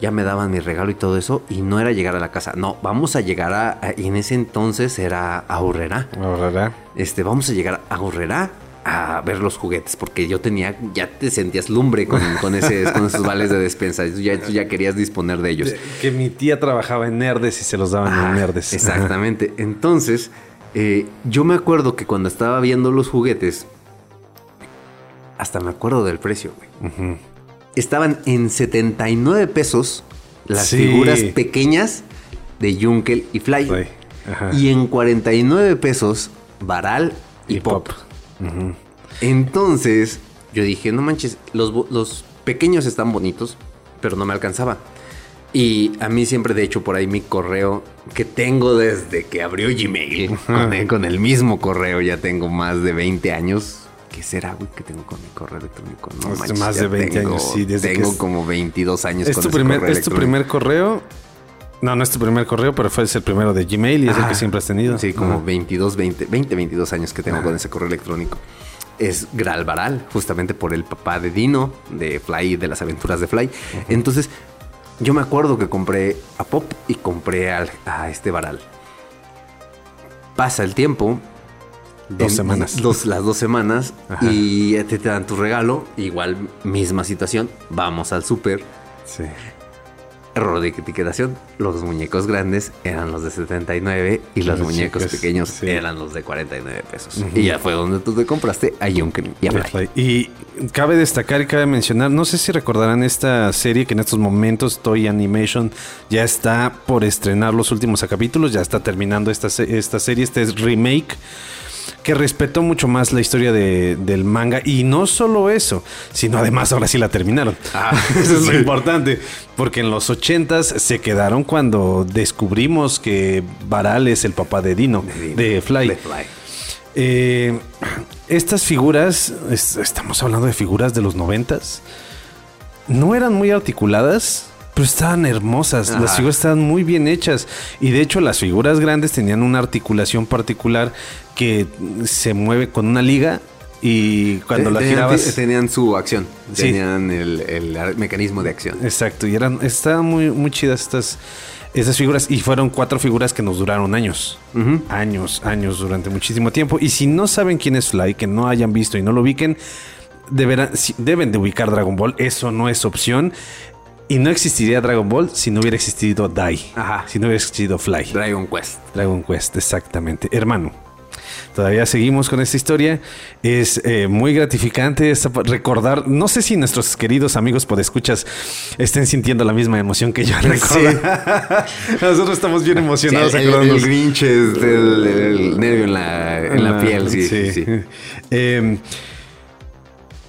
Ya me daban mi regalo y todo eso, y no era llegar a la casa. No, vamos a llegar a. a- y en ese entonces era a Urrera. Ahorrará. Este, vamos a llegar a Urrera a ver los juguetes, porque yo tenía, ya te sentías lumbre con, con, ese, con esos vales de despensa. Ya, tú ya querías disponer de ellos. Que mi tía trabajaba en Nerdes y se los daban Ah, en Nerdes. Exactamente. Entonces, eh, yo me acuerdo que cuando estaba viendo los juguetes, hasta me acuerdo del precio, güey. Estaban en 79 pesos las Sí. figuras pequeñas de Junkel y Fly. Y en 49 pesos, Baral y, Y Pop. Pop. Entonces, yo dije, no manches, los, los pequeños están bonitos, pero no me alcanzaba. Y a mí siempre, de hecho, por ahí mi correo que tengo desde que abrió Gmail, con el, con el mismo correo, ya tengo más de 20 años. ¿Qué será, güey, que tengo con mi correo electrónico? No Hace manches, más de 20 tengo- años, sí, desde que Tengo es- como 22 años ¿Es con tu, primer, correo ¿Es tu primer correo? No, no es tu primer correo, pero fue el primero de Gmail y es el que siempre has tenido. Sí, como Ajá. 22, 20, 20, 22 años que tengo con ese correo electrónico. Es Gral Baral, justamente por el papá de Dino, de Fly, de las aventuras de Fly. Entonces, yo me acuerdo que compré a Pop y compré al- a este Baral. Pasa el tiempo. Dos semanas. dos- las dos semanas. Ajá. Y te, te dan tu regalo. Igual, misma situación. Vamos al súper. Sí. Error de etiquetación. Los muñecos grandes eran los de 79 y los, Los muñecos pequeños sí. eran los de 49 pesos. Y ya fue donde tú te compraste a Junker y a Fly. Y cabe destacar y cabe mencionar, no sé si recordarán esta serie que en estos momentos Toy Animation ya está por estrenar los últimos capítulos, ya está terminando esta, esta serie, este es remake que respetó mucho más la historia de- del manga y no solo eso, sino además ahora sí la terminaron. Ah, eso es lo importante, porque en los 80s se quedaron cuando descubrimos que Baral es el papá de Dino, de, Fly. De Fly. Eh, estas figuras, es- estamos hablando de figuras de los noventas, no eran muy articuladas, pero estaban hermosas. Las figuras estaban muy bien hechas. Y de hecho, las figuras grandes tenían una articulación particular que se mueve con una liga. Y cuando la Tenían- girabas. Tenían su acción. Sí. Tenían el, mecanismo de acción. Exacto, y eran, estaban muy, muy chidas estas, estas figuras. Y fueron cuatro figuras que nos duraron años. Años, años, durante muchísimo tiempo. Y si no saben quién es Fly, que no hayan visto y no lo ubiquen, deberán, deben de ubicar Dragon Ball. Eso no es opción. Y no existiría Dragon Ball si no hubiera existido Dai. Ajá. Si no hubiera existido Fly. Dragon Quest. Dragon Quest, exactamente. Hermano, todavía seguimos con esta historia. Es eh, muy gratificante esta- recordar. No sé si nuestros queridos amigos podescuchas estén sintiendo la misma emoción que yo recordar. Nosotros estamos bien emocionados Sí, el, el, acordándonos. Grinch es del el nervio en la, en la piel. Sí, sí. sí. Eh,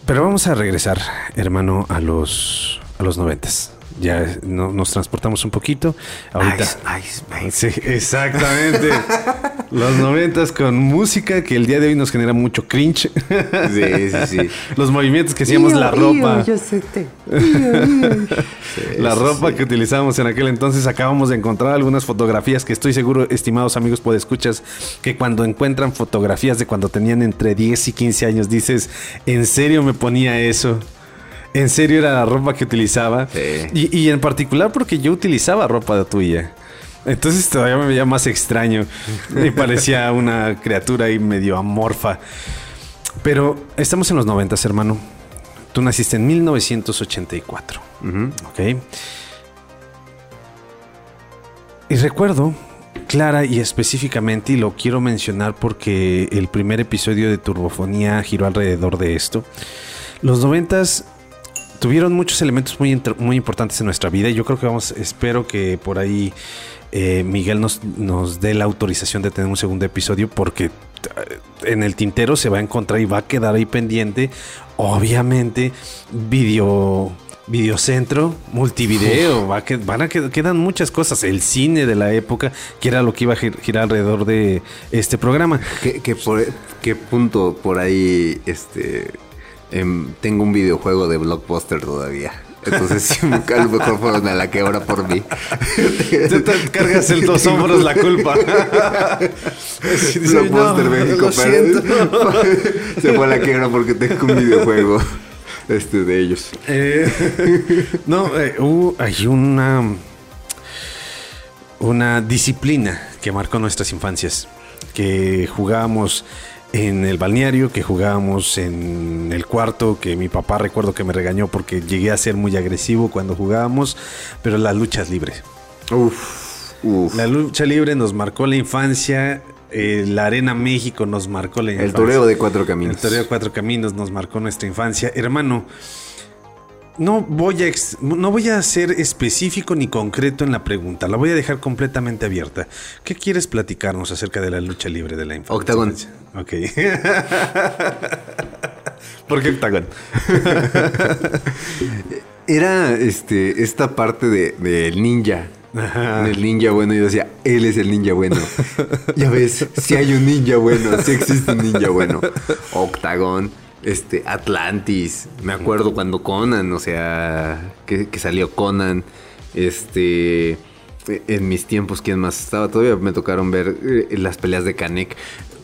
pero vamos a regresar, hermano, a los a los noventas. Ya no- nos transportamos un poquito. Ahorita. Ice, ice, baby. Sí, exactamente. Los noventas con música que el día de hoy nos genera mucho cringe. Sí, sí, sí. Los movimientos que hacíamos, la ropa. la ropa que utilizábamos en aquel entonces. Acabamos de encontrar algunas fotografías que estoy seguro, estimados amigos, escuchas que cuando encuentran fotografías de cuando tenían entre 10 y 15 años, dices, ¿en serio me ponía eso? ¿En serio era la ropa que utilizaba? Sí. Y, y en particular porque yo utilizaba ropa tuya. Entonces todavía me veía más extraño. Me parecía una criatura ahí medio amorfa. Pero estamos en los noventas, hermano. Tú naciste en 1984. Ujú. ¿Ok? Y recuerdo clara y específicamente, y lo quiero mencionar porque el primer episodio de Turbofonía giró alrededor de esto. Los noventas tuvieron muchos elementos muy, muy importantes en nuestra vida y yo creo que vamos, espero que por ahí eh, Miguel nos, nos dé la autorización de tener un segundo episodio porque eh, en el tintero se va a encontrar y va a quedar ahí pendiente, obviamente, video Videocentro, multivideo, va que, van a quedan muchas cosas. El cine de la época, que era lo que iba a girar alrededor de este programa. ¿Qué, por, qué punto por ahí este em, tengo un videojuego de blockbuster todavía? Entonces, si me a lo mejor fueron a la que ahora por mí. Te, cargas en dos hombros la culpa. Blockbuster México, se fue a la quiebra porque tengo un videojuego este de ellos. Eh, no, eh, hay una una disciplina que marcó nuestras infancias, que jugábamos en el balneario, que jugábamos en el cuarto, que mi papá recuerdo que me regañó porque llegué a ser muy agresivo cuando jugábamos, pero las luchas libres. La lucha libre nos marcó la infancia, eh, la Arena México nos marcó la infancia. El toreo de cuatro caminos. El toreo de cuatro caminos nos marcó nuestra infancia. Hermano, no voy, a no voy a ser específico ni concreto en la pregunta, la voy a dejar completamente abierta. ¿Qué quieres platicarnos acerca de la lucha libre de la infancia? Octagón. Ok. ¿Por qué Octagón? Era este, esta parte del de, ninja. El ninja bueno, yo decía, él es el ninja bueno. ya ves, si hay un ninja bueno, si existe un ninja bueno. Octagón este, Atlantis. Me acuerdo cuando Conan, o sea, que, salió Conan. Este. En mis tiempos, ¿quién más estaba? Todavía me tocaron ver eh, las peleas de Kanek.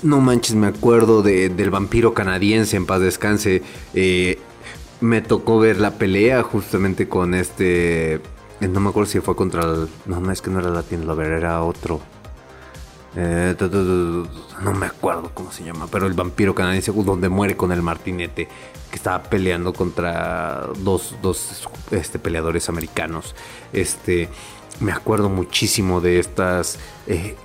No manches, me acuerdo del vampiro canadiense, en paz descanse. Eh, me tocó ver la pelea justamente con este. Eh, no me acuerdo si fue contra el. No, no, es que no era Latin Lover, era otro. Eh, no me acuerdo cómo se llama, pero el vampiro canadiense donde muere con el martinete, que estaba peleando contra dos, este, peleadores americanos. Este, me acuerdo muchísimo de estas... Eh,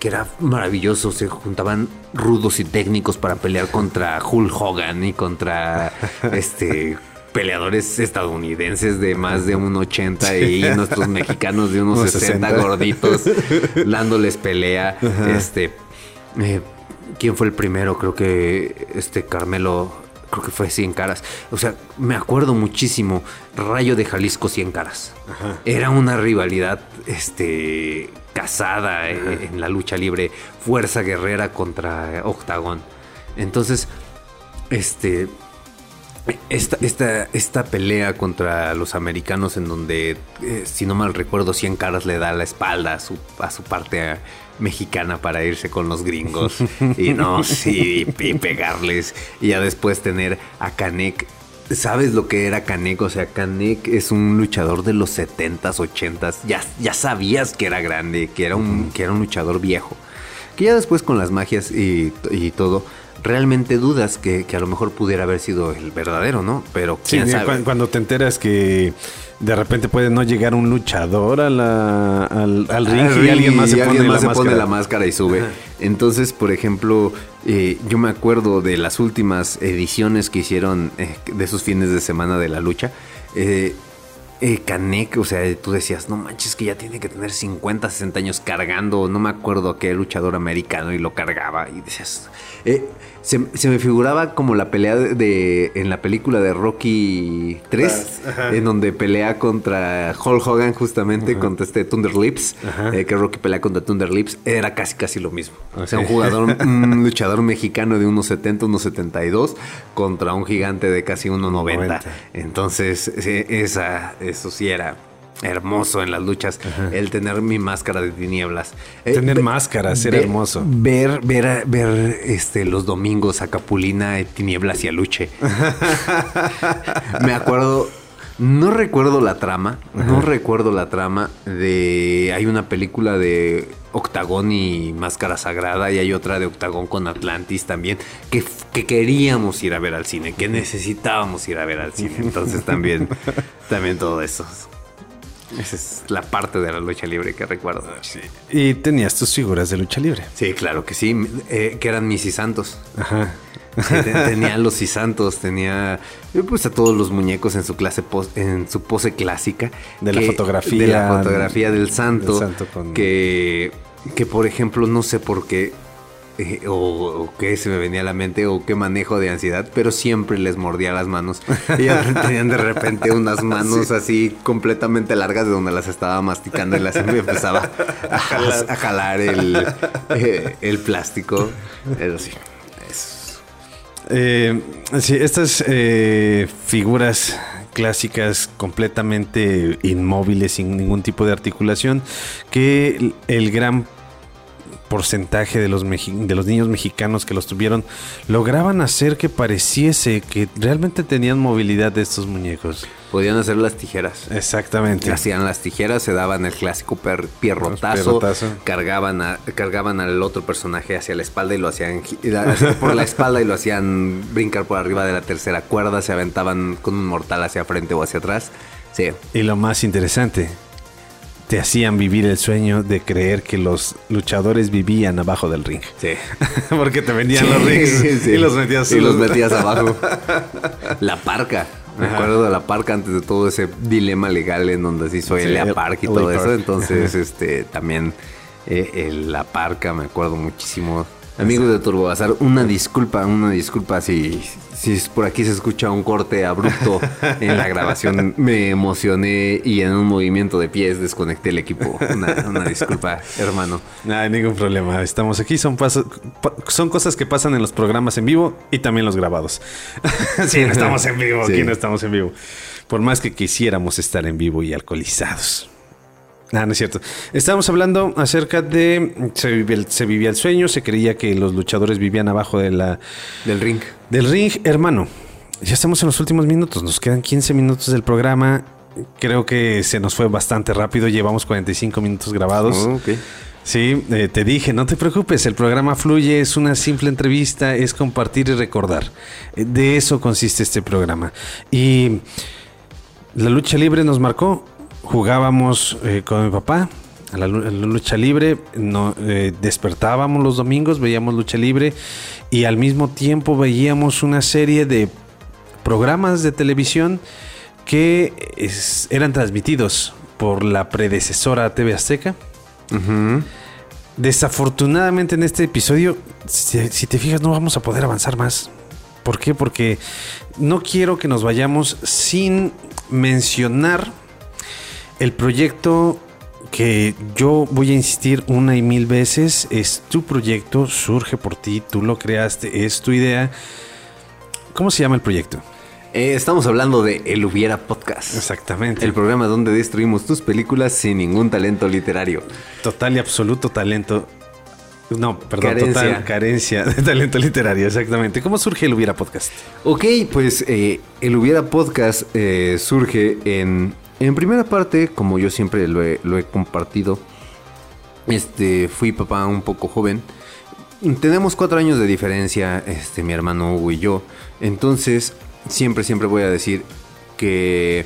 que, era maravilloso, se juntaban rudos y técnicos para pelear contra Hulk Hogan y contra este peleadores estadounidenses de más de un 80 y nuestros mexicanos de unos 60, gorditos dándoles pelea. Este, eh, ¿quién fue el primero? Creo que este Carmelo, creo que fue 100 caras. O sea, me acuerdo muchísimo Rayo de Jalisco 100 caras. Era una rivalidad este casada eh, en la lucha libre, fuerza guerrera contra Octagón. Entonces, este esta, esta, esta, pelea contra los americanos en donde, eh, si no mal recuerdo, Cien Caras le da la espalda a su, a su parte mexicana para irse con los gringos y no, sí, y pegarles. Y ya después tener a Canek. ¿Sabes lo que era Canek? O sea, Canek es un luchador de los 70s, 80s. Ya, ya sabías que era grande, que era un, que era un luchador viejo. Que ya después con las magias y, y todo realmente dudas que, a lo mejor pudiera haber sido el verdadero, ¿no? Pero quién sabe. Cuando te enteras que de repente puede no llegar un luchador al, ring, y alguien más se, pone, la máscara y sube. Entonces, por ejemplo, eh, yo me acuerdo de las últimas ediciones que hicieron eh, de esos fines de semana de la lucha. Eh, eh, Canek, o sea, tú decías, no manches que ya tiene que tener 50, 60 años cargando, no me acuerdo qué luchador americano y lo cargaba y decías, eh, se, me figuraba como la pelea de, en la película de Rocky 3, en donde pelea contra Hulk Hogan justamente, contra este Thunder Lips, eh, que Rocky pelea contra Thunder Lips, era casi casi lo mismo. O sea, un jugador, un luchador mexicano de unos 70, unos 72 contra un gigante de casi 1.90. Entonces, esa, eso sí era hermoso en las luchas el tener mi máscara de tinieblas. Eh, tener máscaras era hermoso. Ver, ver, ver este, los domingos a Capulina, Tinieblas y a Luche. Me acuerdo, no recuerdo la trama, no recuerdo la trama de... Hay una película de Octagón y Máscara Sagrada y hay otra de Octagón con Atlantis también, que, que, queríamos ir a ver al cine, que necesitábamos ir a ver al cine. Entonces también, también todo eso. Esa es la parte de la lucha libre que recuerdo. Sí. Y tenías tus figuras de lucha libre. Sí, claro que sí, eh, que eran mis y santos. Ajá. tenía los y santos, tenía eh, pues a todos los muñecos en su clase en su pose clásica de la fotografía de la fotografía del santo, que que por ejemplo no sé por qué eh, o, qué se me venía a la mente o qué manejo de ansiedad, pero siempre les mordía las manos. Y tenían de repente unas manos así completamente largas de donde las estaba masticando y las empezaba a, jalar, el, eh, el plástico. Eso sí. Eh, sí, estas eh, figuras clásicas completamente inmóviles, sin ningún tipo de articulación, que el gran porcentaje de los, de los niños mexicanos que los tuvieron lograban hacer que pareciese que realmente tenían movilidad de estos muñecos. Podían hacer las tijeras. Exactamente. Hacían las tijeras, se daban el clásico pierrotazo, cargaban, cargaban al otro personaje hacia la espalda y lo hacían por la espalda y lo hacían brincar por arriba de la tercera cuerda, se aventaban con un mortal hacia frente o hacia atrás. Sí. Y lo más interesante, te hacían vivir el sueño de creer que los luchadores vivían abajo del ring. Sí. Porque te vendían los rings y los metías, y los metías abajo. La parca. Me acuerdo de la parca antes de todo ese dilema legal en donde se hizo el Lea Park y todo eso. Entonces, este, también eh, la parca, me acuerdo muchísimo Amigos de Turbo Bazar, una disculpa, una disculpa si, si por aquí se escucha un corte abrupto en la grabación. Me emocioné y en un movimiento de pies desconecté el equipo. Una, disculpa, hermano. No hay ningún problema. Estamos aquí. Son, son cosas que pasan en los programas en vivo y también los grabados. sí, no estamos en vivo. Aquí no estamos en vivo. Por más que quisiéramos estar en vivo y alcoholizados. Ah, no es cierto. Estábamos hablando acerca de. Se vivía, el, sueño, se creía que los luchadores vivían abajo de la, del ring. Del ring, hermano. Ya estamos en los últimos minutos, nos quedan 15 minutos del programa. Creo que se nos fue bastante rápido, llevamos 45 minutos grabados. Oh, sí, eh, te dije, no te preocupes, el programa fluye, es una simple entrevista, es compartir y recordar. Eh, de eso consiste este programa. Y la lucha libre nos marcó, jugábamos eh, con mi papá a la, lucha libre, no, eh, despertábamos los domingos, veíamos lucha libre y al mismo tiempo veíamos una serie de programas de televisión que eran transmitidos por la predecesora TV Azteca. Desafortunadamente en este episodio, si, te fijas, no vamos a poder avanzar más. ¿Por qué? Porque no quiero que nos vayamos sin mencionar el proyecto que yo voy a insistir una y mil veces es tu proyecto, surge por ti, tú lo creaste, es tu idea. ¿Cómo se llama el proyecto? Eh, estamos hablando de El Hubiera Podcast. Exactamente. El programa donde destruimos tus películas sin ningún talento literario. Total y absoluto talento. No, perdón, total carencia de talento literario, exactamente. ¿Cómo surge el Hubiera Podcast? Ok, pues eh, el Hubiera Podcast eh, surge en en primera parte, como yo siempre lo he, compartido, este, fui papá un poco joven. Tenemos cuatro años de diferencia, este, mi hermano Hugo y yo. Entonces, siempre, siempre voy a decir que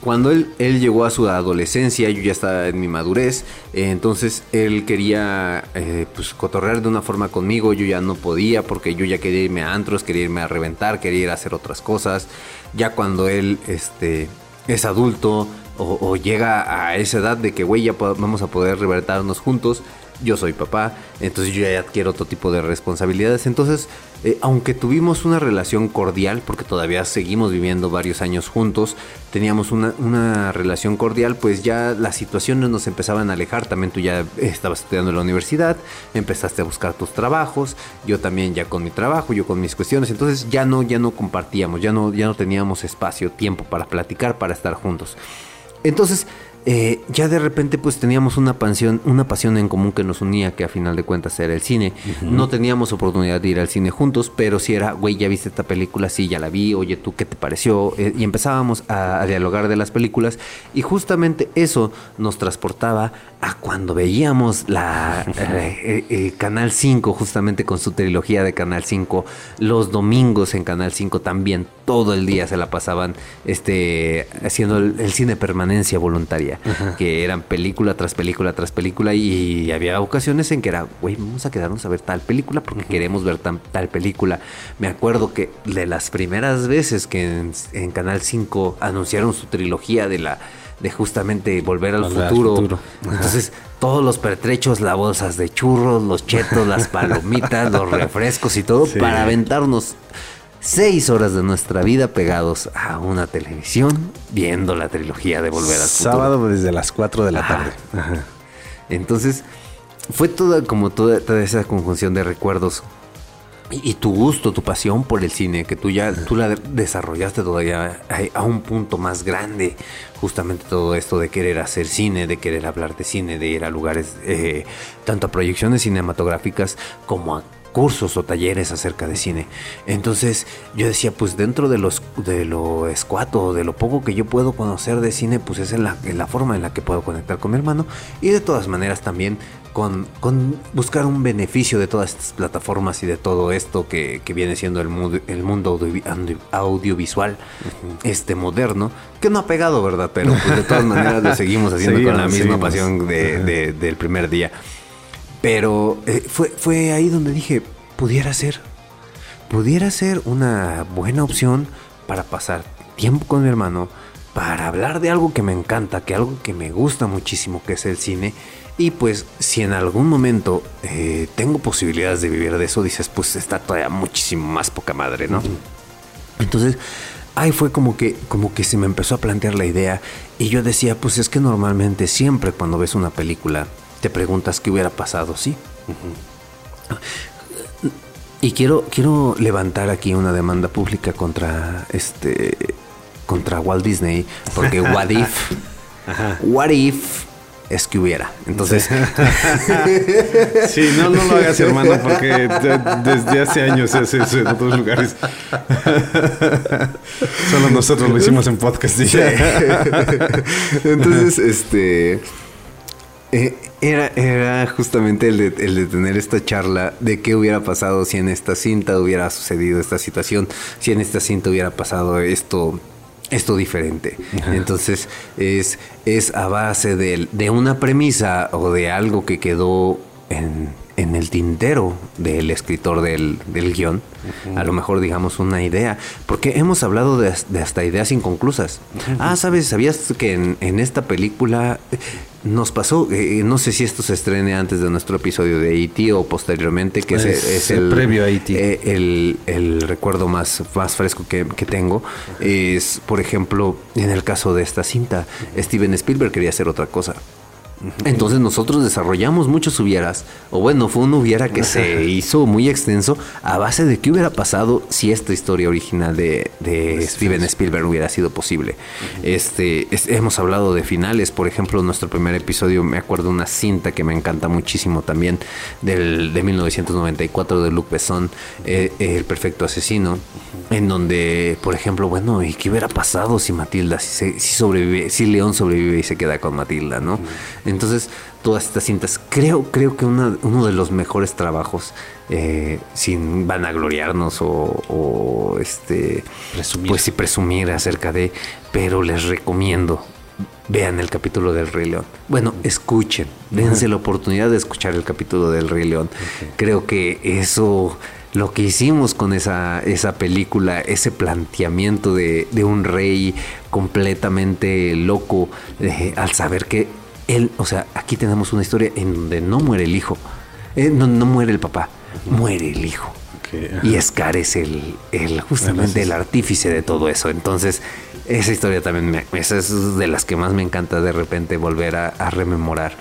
cuando él, llegó a su adolescencia, yo ya estaba en mi madurez, entonces él quería eh, pues cotorrear de una forma conmigo, yo ya no podía porque yo ya quería irme a antros, quería irme a reventar, quería ir a hacer otras cosas. Ya cuando él este, es adulto o, llega a esa edad de que, güey, ya vamos a poder libertarnos juntos. Yo soy papá, entonces yo ya adquiero otro tipo de responsabilidades. Entonces, eh, aunque tuvimos una relación cordial, porque todavía seguimos viviendo varios años juntos, teníamos una, una relación cordial, pues ya las situaciones nos empezaban a alejar. También tú ya estabas estudiando en la universidad, empezaste a buscar tus trabajos, yo también ya con mi trabajo, yo con mis cuestiones. Entonces ya no, ya no compartíamos, ya no, ya no teníamos espacio, tiempo para platicar, para estar juntos. Entonces, eh, ya de repente pues teníamos una pasión, una pasión en común que nos unía, que a final de cuentas era el cine. No teníamos oportunidad de ir al cine juntos, pero si era, güey, ya viste esta película, sí, ya la vi, oye, ¿tú qué te pareció? Eh, y empezábamos a, dialogar de las películas. Y justamente eso nos transportaba a cuando veíamos la eh, Canal 5, justamente con su trilogía de Canal 5, los domingos en Canal 5 también, todo el día se la pasaban este, haciendo el cine permanencia voluntaria que eran película tras película tras película y había ocasiones en que era, güey, vamos a quedarnos a ver tal película porque queremos ver tal película. Me acuerdo que de las primeras veces que en, Canal 5 anunciaron su trilogía de la de justamente volver al futuro. Entonces, todos los pertrechos, las bolsas de churros, los chetos, las palomitas, los refrescos y todo para aventarnos seis horas de nuestra vida pegados a una televisión viendo la trilogía de Volver al Futuro. Sábado desde las 4 de la tarde. Entonces, fue toda como toda, esa conjunción de recuerdos y, tu gusto, tu pasión por el cine, que tú ya tú la desarrollaste todavía a, un punto más grande. Justamente todo esto de querer hacer cine, de querer hablar de cine, de ir a lugares, eh, tanto a proyecciones cinematográficas como a cursos o talleres acerca de cine. Entonces yo decía, pues dentro de los de lo escuato, de lo poco que yo puedo conocer de cine, pues es en la, la forma en la que puedo conectar con mi hermano y de todas maneras también con, con buscar un beneficio de todas estas plataformas y de todo esto que, que viene siendo el, mundo, el mundo audiovisual este moderno, que no ha pegado, ¿verdad? Pero pues, de todas maneras lo seguimos haciendo con la misma pasión de, del primer día. Pero eh, fue, fue ahí donde dije, pudiera ser, pudiera ser una buena opción para pasar tiempo con mi hermano, para hablar de algo que me encanta, que algo que me gusta muchísimo, que es el cine. Y pues si en algún momento eh, tengo posibilidades de vivir de eso, dices, pues está todavía muchísimo más poca madre, ¿no? Entonces, ahí fue como que, como que se me empezó a plantear la idea y yo decía, pues es que normalmente siempre cuando ves una película, te preguntas qué hubiera pasado, ¿sí? Y quiero, quiero levantar aquí una demanda pública contra este contra Walt Disney, porque what if, what if es que hubiera. Entonces. Sí, no, no lo hagas, hermano, porque desde hace años se hace eso en otros lugares. Solo nosotros lo hicimos en podcast. Entonces, este. Eh, era, era justamente el de, el de, tener esta charla de qué hubiera pasado si en esta cinta hubiera sucedido esta situación, si en esta cinta hubiera pasado esto, esto diferente. Entonces es, es a base de, de, una premisa o de algo que quedó en, en el tintero del escritor del, del guion, a lo mejor digamos una idea, porque hemos hablado de, hasta ideas inconclusas. Ah, sabes, ¿sabías que en, en esta película nos pasó, eh, no sé si esto se estrene antes de nuestro episodio de E.T. o posteriormente, que es, el, previo a E.T. Eh, el, el, recuerdo más, más fresco que, que, tengo. Es, por ejemplo, en el caso de esta cinta, Steven Spielberg quería hacer otra cosa. Entonces nosotros desarrollamos muchos hubieras, o bueno, fue un hubiera que se hizo muy extenso a base de qué hubiera pasado si esta historia original de, Steven Spielberg hubiera sido posible. Este, hemos hablado de finales, por ejemplo, nuestro primer episodio, me acuerdo una cinta que me encanta muchísimo también, del, de 1994 de Luc Besson, eh, El Perfecto Asesino, en donde, por ejemplo, bueno, ¿y qué hubiera pasado si Matilda, si, si sobrevive, si León sobrevive y se queda con Matilda, ¿no? Entonces, todas estas cintas, creo, creo que uno de los mejores trabajos, eh, sin vanagloriarnos o, o este, presumir. pues sí presumir acerca de, pero les recomiendo vean el capítulo del Rey León. Bueno, escuchen, dense la oportunidad de escuchar el capítulo del Rey León. Creo que eso, lo que hicimos con esa, esa película, ese planteamiento de, un rey completamente loco, eh, al saber que él, o sea, aquí tenemos una historia en donde no muere el hijo, eh, no, muere el papá, muere el hijo. y Scar es el, el justamente el artífice de todo eso. Entonces, esa historia también me, esa es de las que más me encanta de repente volver a, rememorar.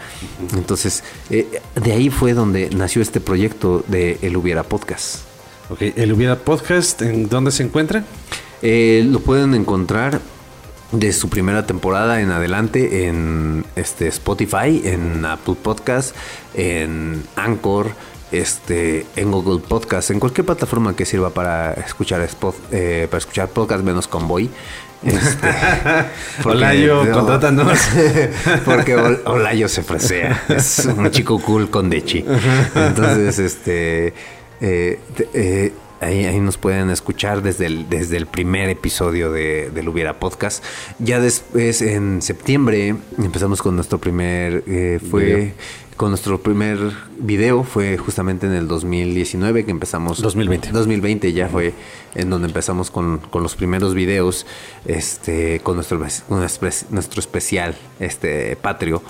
Entonces, eh, de ahí fue donde nació este proyecto de El Hubiera Podcast. Ok, El Hubiera Podcast, ¿en dónde se encuentra? Eh, lo pueden encontrar de su primera temporada en adelante en este Spotify, en Apple Podcast, en Anchor, este, en Google Podcast, en cualquier plataforma que sirva para escuchar eh, para escuchar podcast menos Convoy. Este, Olayo, contrátanos. porque Olayo se fresea. Es un chico cool con Dechi. Entonces, este. Eh, eh, Ahí, nos pueden escuchar desde el, desde el primer episodio de, del Hubiera Podcast. Ya después, en septiembre, empezamos con nuestro primer. Eh, fue con nuestro primer video fue justamente en el 2019 que empezamos. 2020. 2020 ya fue en donde empezamos con, los primeros videos, este, con nuestro, nuestro especial, este, patrio,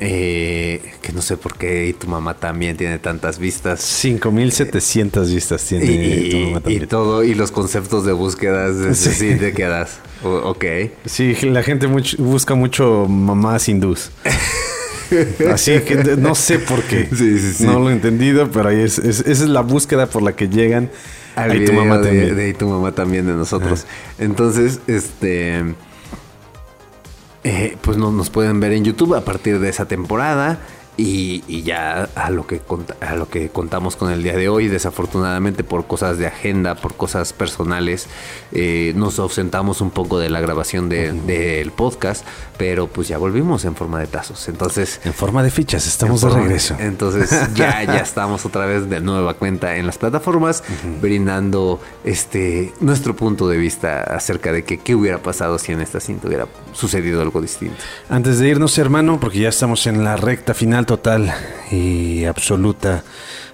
eh, que no sé por qué y tu mamá también tiene tantas vistas. 5700 vistas tiene y, tu mamá también. Y todo, y los conceptos de búsquedas, sí. sí te quedas. ok. Sí, la gente busca mucho mamás hindús. Así que no sé por qué. No lo he entendido, pero ahí es, esa es la búsqueda por la que llegan. ahí tu mamá también. De, tu mamá también de nosotros. Entonces, este. Eh, pues no, nos pueden ver en YouTube a partir de esa temporada. Y, ya a lo, que a lo que contamos con el día de hoy, desafortunadamente por cosas de agenda, por cosas personales, eh, nos ausentamos un poco de la grabación del podcast, pero pues ya volvimos en forma de tazos. Entonces... En forma de fichas, estamos de regreso. Entonces ya, ya estamos otra vez de nueva cuenta en las plataformas, brindando este nuestro punto de vista acerca de que qué hubiera pasado si en esta cinta hubiera sucedido algo distinto. Antes de irnos, hermano, porque ya estamos en la recta final total y absoluta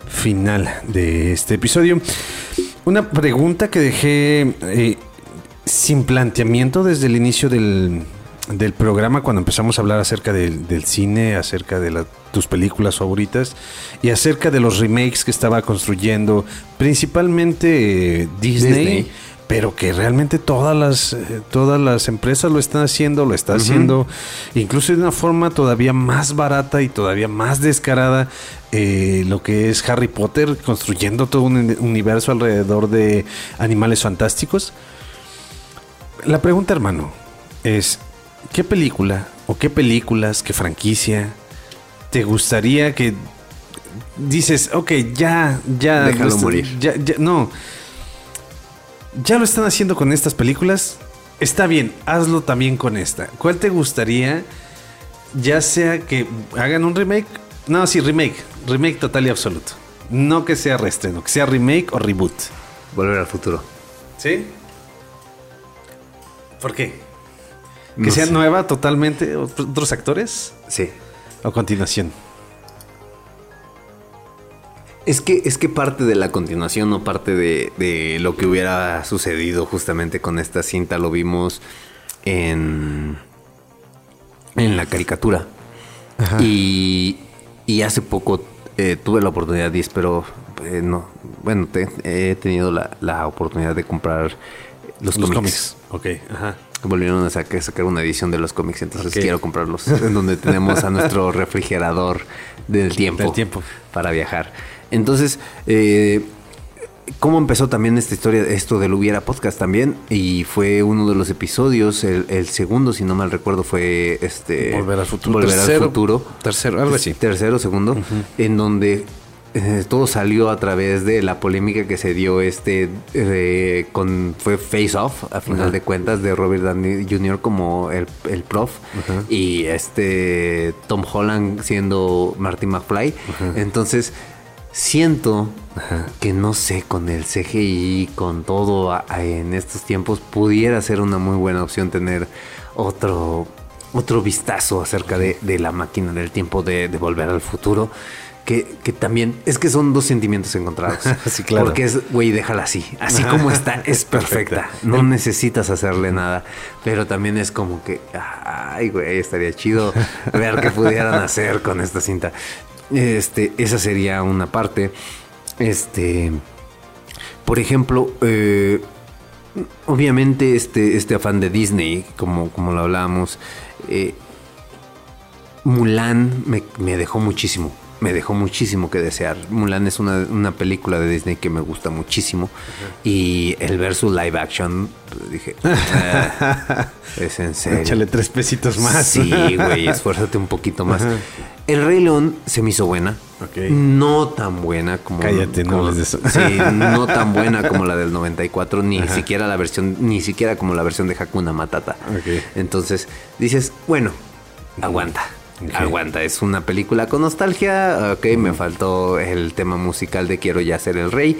final de este episodio. Una pregunta que dejé eh, sin planteamiento desde el inicio del, del, programa cuando empezamos a hablar acerca del, cine, acerca de tus películas favoritas y acerca de los remakes que estaba construyendo principalmente eh, Disney pero que realmente todas las, eh, todas las empresas lo están haciendo, lo está haciendo incluso de una forma todavía más barata y todavía más descarada. Eh, lo que es Harry Potter, construyendo todo un universo alrededor de animales fantásticos. La pregunta, hermano, es: ¿qué película o qué películas, qué franquicia te gustaría que dices, ok, ya, ya. Déjalo morir. Ya, ya, no ya lo están haciendo con estas películas. Está bien, hazlo también con esta. ¿Cuál te gustaría? Ya sea que hagan un remake. No, sí, remake. Remake total y absoluto. No que sea reestreno, que sea remake o reboot. Volver al futuro. ¿Sí? ¿Por qué? ¿Que sea nueva totalmente? ¿Otros actores? Sí. ¿O continuación? Es que, es que parte de la continuación o parte de, lo que hubiera sucedido justamente con esta cinta lo vimos en, en la caricatura. Y, hace poco eh, tuve la oportunidad y espero, eh, no, bueno, he tenido la, oportunidad de comprar los, los cómics. Ok, ajá. Volvieron a sacar, una edición de los cómics, entonces quiero comprarlos. en donde tenemos a nuestro refrigerador del tiempo, del tiempo. para viajar. Entonces, eh, ¿cómo empezó también esta historia, esto del Hubiera Podcast también? Y fue uno de los episodios, el, segundo, si no mal recuerdo, fue este... Volver al futuro. Volver tercero, al futuro. Tercero, algo así. Tercero, segundo, en donde eh, todo salió a través de la polémica que se dio este eh, con fue Face Off a final de cuentas de Robert Downey Jr. como el, prof y este Tom Holland siendo Marty McFly entonces Siento que no sé, con el CGI, con todo en estos tiempos, pudiera ser una muy buena opción tener otro, otro vistazo acerca de, la máquina del tiempo de, volver al futuro. Que, también es que son dos sentimientos encontrados. sí, claro. Porque es, güey, déjala así. Así como está, es perfecta. No necesitas hacerle nada. Pero también es como que, ay, güey, estaría chido ver qué pudieran hacer con esta cinta. Este, esa sería una parte. Este, por ejemplo, eh, obviamente este, este afán de Disney, como, como lo hablábamos, eh, Mulan me, dejó muchísimo. Me dejó muchísimo que desear. Mulan es una, película de Disney que me gusta muchísimo. Y el versus live action, pues, dije, ah, es en serio. Échale tres pesitos más. Sí, güey, esfuérzate un poquito más. El Rey León se me hizo buena. No tan buena como. Cállate, no Sí, no tan buena como la del 94, ni siquiera la versión, ni siquiera como la versión de Hakuna Matata. Entonces dices, bueno, aguanta. Aguanta, es una película con nostalgia. Ok, me faltó el tema musical de Quiero ya ser el rey.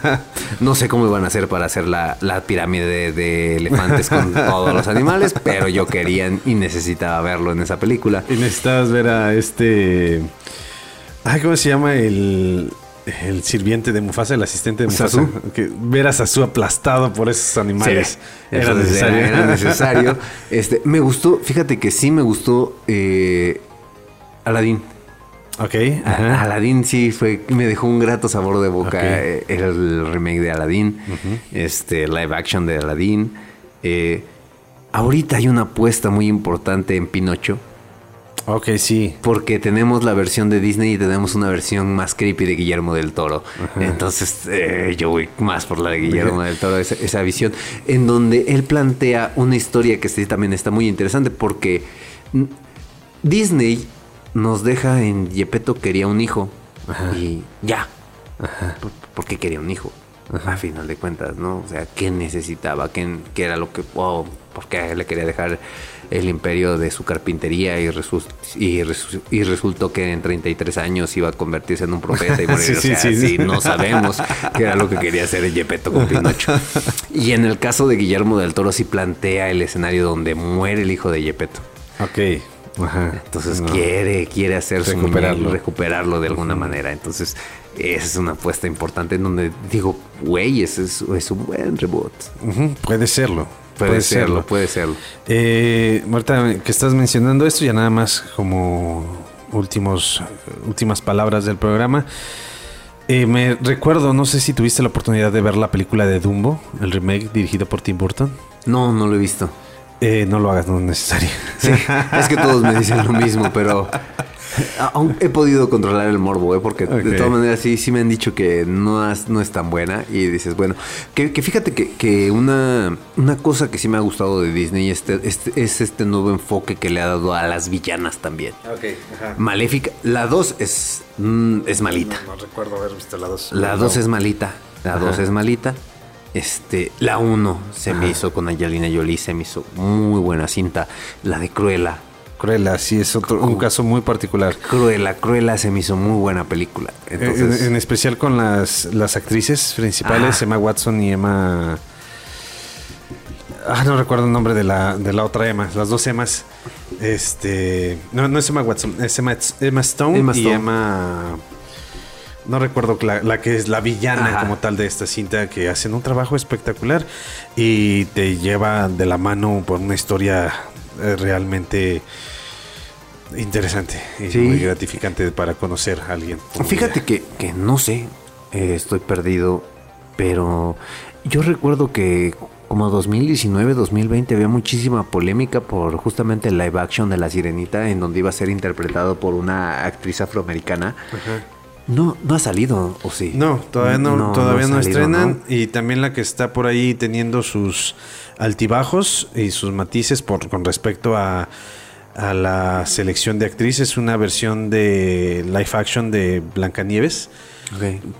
no sé cómo iban a hacer para hacer la, pirámide de, elefantes con todos los animales, pero yo quería y necesitaba verlo en esa película. Y necesitabas ver a este. Ay, ¿cómo se llama el, el sirviente de Mufasa, el asistente de Mufasa? Que ver a Sasu aplastado por esos animales. era necesario. Era, necesario. este, me gustó, fíjate que sí me gustó eh, Aladdin. Ok. Aladdin sí fue, me dejó un grato sabor de boca. Eh, el remake de Aladdin, este live action de Aladdin. Eh, ahorita hay una apuesta muy importante en Pinocho. Ok, sí. Porque tenemos la versión de Disney y tenemos una versión más creepy de Guillermo del Toro. Entonces eh, yo voy más por la de Guillermo del Toro, esa, visión, en donde él plantea una historia que sí, también está muy interesante porque Disney nos deja en Yepeto quería un hijo y ya. ¿Por, qué quería un hijo? A final de cuentas, ¿no? O sea, ¿qué necesitaba? ¿Qué, era lo que... Oh, ¿Por qué le quería dejar el imperio de su carpintería y, y, resultó que en 33 años iba a convertirse en un profeta y morir. sí, sí, sí, no sabemos qué era lo que quería hacer Gepetto con Pinocho. Y en el caso de Guillermo del Toro sí plantea el escenario donde muere el hijo de Gepetto. Ok. Ajá. Entonces quiere, quiere hacer recuperarlo. recuperarlo de alguna manera. Entonces, esa es una apuesta importante en donde digo, güey, ese es, un buen reboot. Puede serlo. Puede, serlo, puede serlo. Eh, Marta, que estás mencionando esto, ya nada más como últimos, últimas palabras del programa. Eh, me recuerdo, no sé si tuviste la oportunidad de ver la película de Dumbo, el remake dirigido por Tim Burton. No, no lo he visto. Eh, no lo hagas, no es necesario. es que todos me dicen lo mismo, pero Aún he podido controlar el morbo, ¿eh? porque de todas maneras sí, sí me han dicho que no, no es tan buena. Y dices, bueno, que, fíjate que, una, una cosa que sí me ha gustado de Disney este, este, es este nuevo enfoque que le ha dado a las villanas también. Maléfica. La 2 es, mm, es malita. No, recuerdo haber visto la 2. La 2 es malita. La 2 es malita. Este, la 1 se me hizo con Angelina Jolie, se me hizo muy buena cinta. La de Cruella Cruella, sí, es otro, un caso muy particular. Cruella, Cruella se me hizo muy buena película. en, especial con las, las actrices principales, Emma Watson y Emma... Ah, no recuerdo el nombre de la, de la otra Emma, las dos Emmas. Este, no, no es Emma Watson, es Emma, Stone, y Emma... No recuerdo la, que es la villana como tal de esta cinta, que hacen un trabajo espectacular y te lleva de la mano por una historia eh, realmente interesante y muy gratificante para conocer a alguien. Fíjate que, no sé, eh, estoy perdido, pero yo recuerdo que como 2019, 2020 había muchísima polémica por justamente el live action de La Sirenita, en donde iba a ser interpretado por una actriz afroamericana. No, no ha salido, ¿o sí? No, todavía no, todavía no, estrenan. Y también la que está por ahí teniendo sus altibajos y sus matices por, con respecto a, a la selección de actrices, una versión de live action de Blancanieves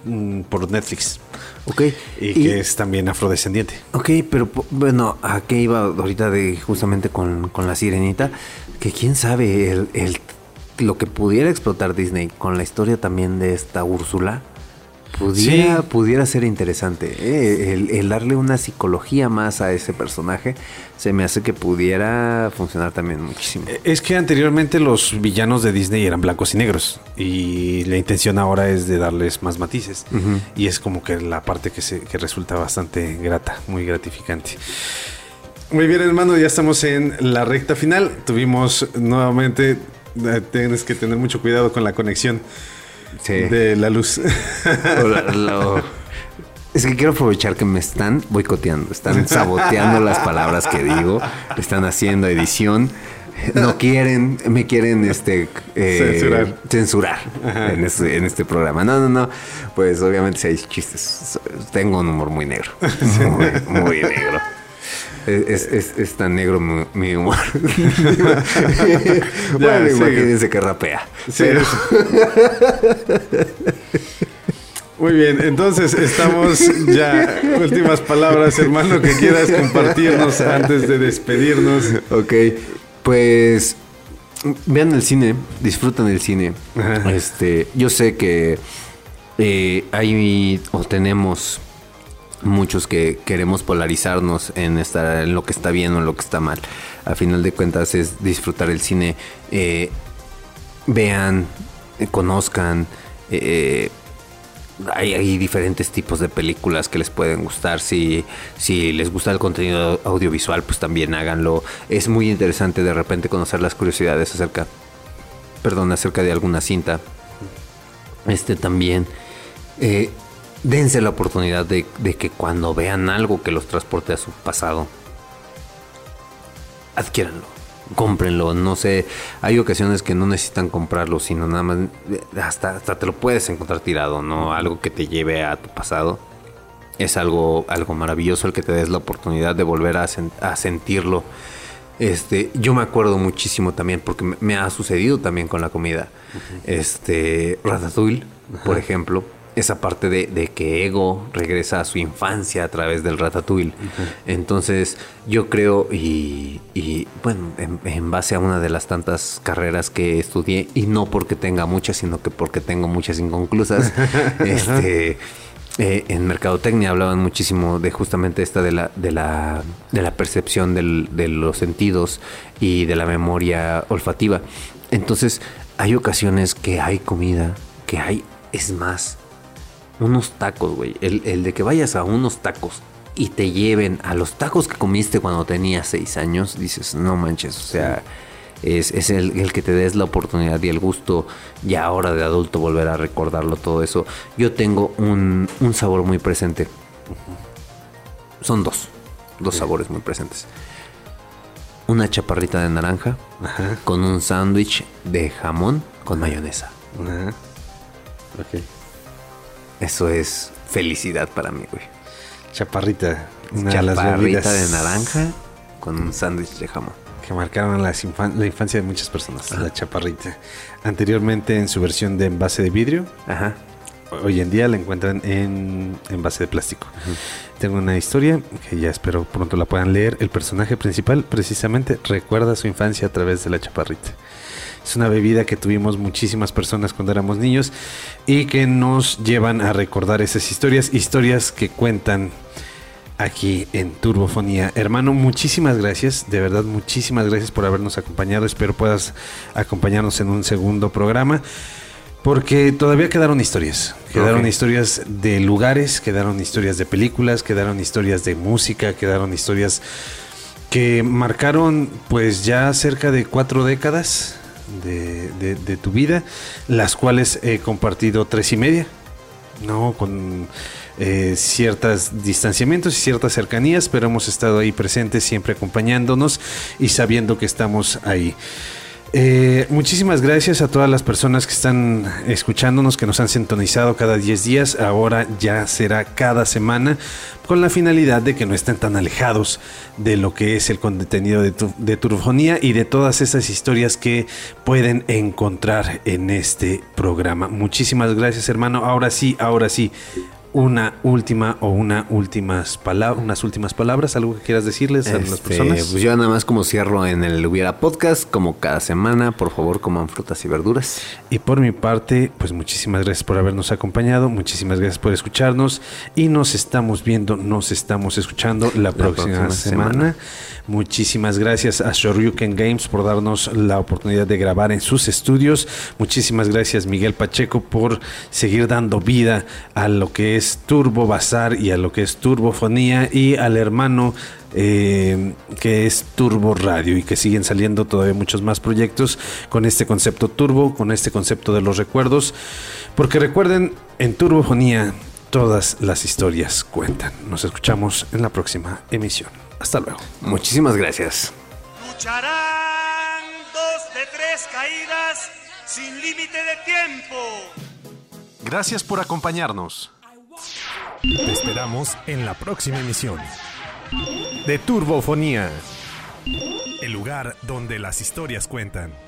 mm, por Netflix. Ok. Y, que es también afrodescendiente. Ok, pero bueno, ¿a qué iba ahorita de justamente con, la sirenita? Que quién sabe el, el, lo que pudiera explotar Disney con la historia también de esta Úrsula Pudiera, pudiera ser interesante. ¿eh? El, darle una psicología más a ese personaje se me hace que pudiera funcionar también muchísimo. Eh, es que anteriormente los villanos de Disney eran blancos y negros y la intención ahora es de darles más matices y es como que la parte que, se, que resulta bastante grata, muy gratificante. Muy bien hermano, ya estamos en la recta final. Tuvimos nuevamente, tienes que tener mucho cuidado con la conexión de la luz. Es que quiero aprovechar que me están boicoteando, están saboteando las palabras que digo, están haciendo edición. No quieren, me quieren este eh, censurar, este, en, este, programa. No, no, no. Pues obviamente si hay chistes, tengo un humor muy negro. muy negro. Es, tan negro mi, humor. bueno, imagínense que rapea. Muy bien, entonces estamos ya. Últimas palabras, hermano, que quieras compartirnos antes de despedirnos. Ok, pues vean el cine, disfrutan el cine. Este, yo sé que eh, hay o tenemos muchos que queremos polarizarnos en, estar, en lo que está bien o en lo que está mal. A final de cuentas es disfrutar el cine. Eh, vean, eh, conozcan. Eh, hay, diferentes tipos de películas que les pueden gustar. Si, si les gusta el contenido audiovisual, pues también háganlo. Es muy interesante de repente conocer las curiosidades acerca, perdón, acerca de alguna cinta. Este también. Dense la oportunidad de, de, que cuando vean algo que los transporte a su pasado, adquiéranlo cómprenlo. No sé, hay ocasiones que no necesitan comprarlo, sino nada más, hasta, hasta te lo puedes encontrar tirado, ¿no? Algo que te lleve a tu pasado. Es algo, algo maravilloso el que te des la oportunidad de volver a, a sentirlo. Este, yo me acuerdo muchísimo también, porque me, ha sucedido también con la comida. Este, Ratatouille, por ejemplo esa parte de, que Ego regresa a su infancia a través del Ratatouille. Entonces, yo creo, y, bueno, en, base a una de las tantas carreras que estudié, y no porque tenga muchas, sino que porque tengo muchas inconclusas, este. Eh, en mercadotecnia hablaban muchísimo de justamente esta de la, de la, de la percepción de los sentidos y de la memoria olfativa. Entonces, hay ocasiones que hay comida, que hay, es más, unos tacos, güey. El, de que vayas a unos tacos y te lleven a los tacos que comiste cuando tenías seis años, dices, no manches, o sea, es, el, que te des la oportunidad y el gusto ya ahora de adulto volver a recordarlo todo eso. Yo tengo un, sabor muy presente. Son dos, dos sabores muy presentes. Una chaparrita de naranja con un sándwich de jamón con mayonesa. Ajá. Eso es felicidad para mí, güey. Chaparrita. Una Chaparrita de, naranja con un sándwich de jamón. Que marcaron la, infancia de muchas personas. La chaparrita. Anteriormente en su versión de envase de vidrio. Ajá. Hoy en día la encuentran en envase de plástico. Tengo una historia que ya espero pronto la puedan leer. El personaje principal precisamente recuerda su infancia a través de la chaparrita. Es una bebida que tuvimos muchísimas personas cuando éramos niños y que nos llevan a recordar esas historias, historias que cuentan aquí en Turbofonía. Hermano, muchísimas gracias, de verdad muchísimas gracias por habernos acompañado. Espero puedas acompañarnos en un segundo programa. Porque todavía quedaron historias. Quedaron historias de lugares, quedaron historias de películas, quedaron historias de música, quedaron historias que marcaron pues ya cerca de cuatro décadas de, tu vida, las cuales he compartido tres y media, ¿no? Con eh, ciertos distanciamientos y ciertas cercanías, pero hemos estado ahí presentes, siempre acompañándonos y sabiendo que estamos ahí. Eh, muchísimas gracias a todas las personas que están escuchándonos, que nos han sintonizado cada 10 días. Ahora ya será cada semana con la finalidad de que no estén tan alejados de lo que es el contenido de, de Turfonía y de todas esas historias que pueden encontrar en este programa. Muchísimas gracias hermano. Ahora sí, ahora sí una última o una últimas palabras, unas últimas palabras, algo que quieras decirles a las este, personas. Pues yo nada más como cierro en el Hubiera Podcast, como cada semana, por favor coman frutas y verduras. Y por mi parte, pues muchísimas gracias por habernos acompañado, muchísimas gracias por escucharnos y nos estamos viendo, nos estamos escuchando la, próxima, semana. Muchísimas gracias a Shoryuken Games por darnos la oportunidad de grabar en sus estudios. Muchísimas gracias Miguel Pacheco por seguir dando vida a lo que es Turbo Bazar y a lo que es Turbofonía y al hermano eh, que es Turbo Radio y que siguen saliendo todavía muchos más proyectos con este concepto turbo, con este concepto de los recuerdos. Porque recuerden, en Turbofonía todas las historias cuentan. Nos escuchamos en la próxima emisión. Hasta luego. Muchísimas gracias. Lucharán dos de tres caídas sin límite de tiempo. Gracias por acompañarnos. Te esperamos en la próxima emisión de Turbofonía, el lugar donde las historias cuentan.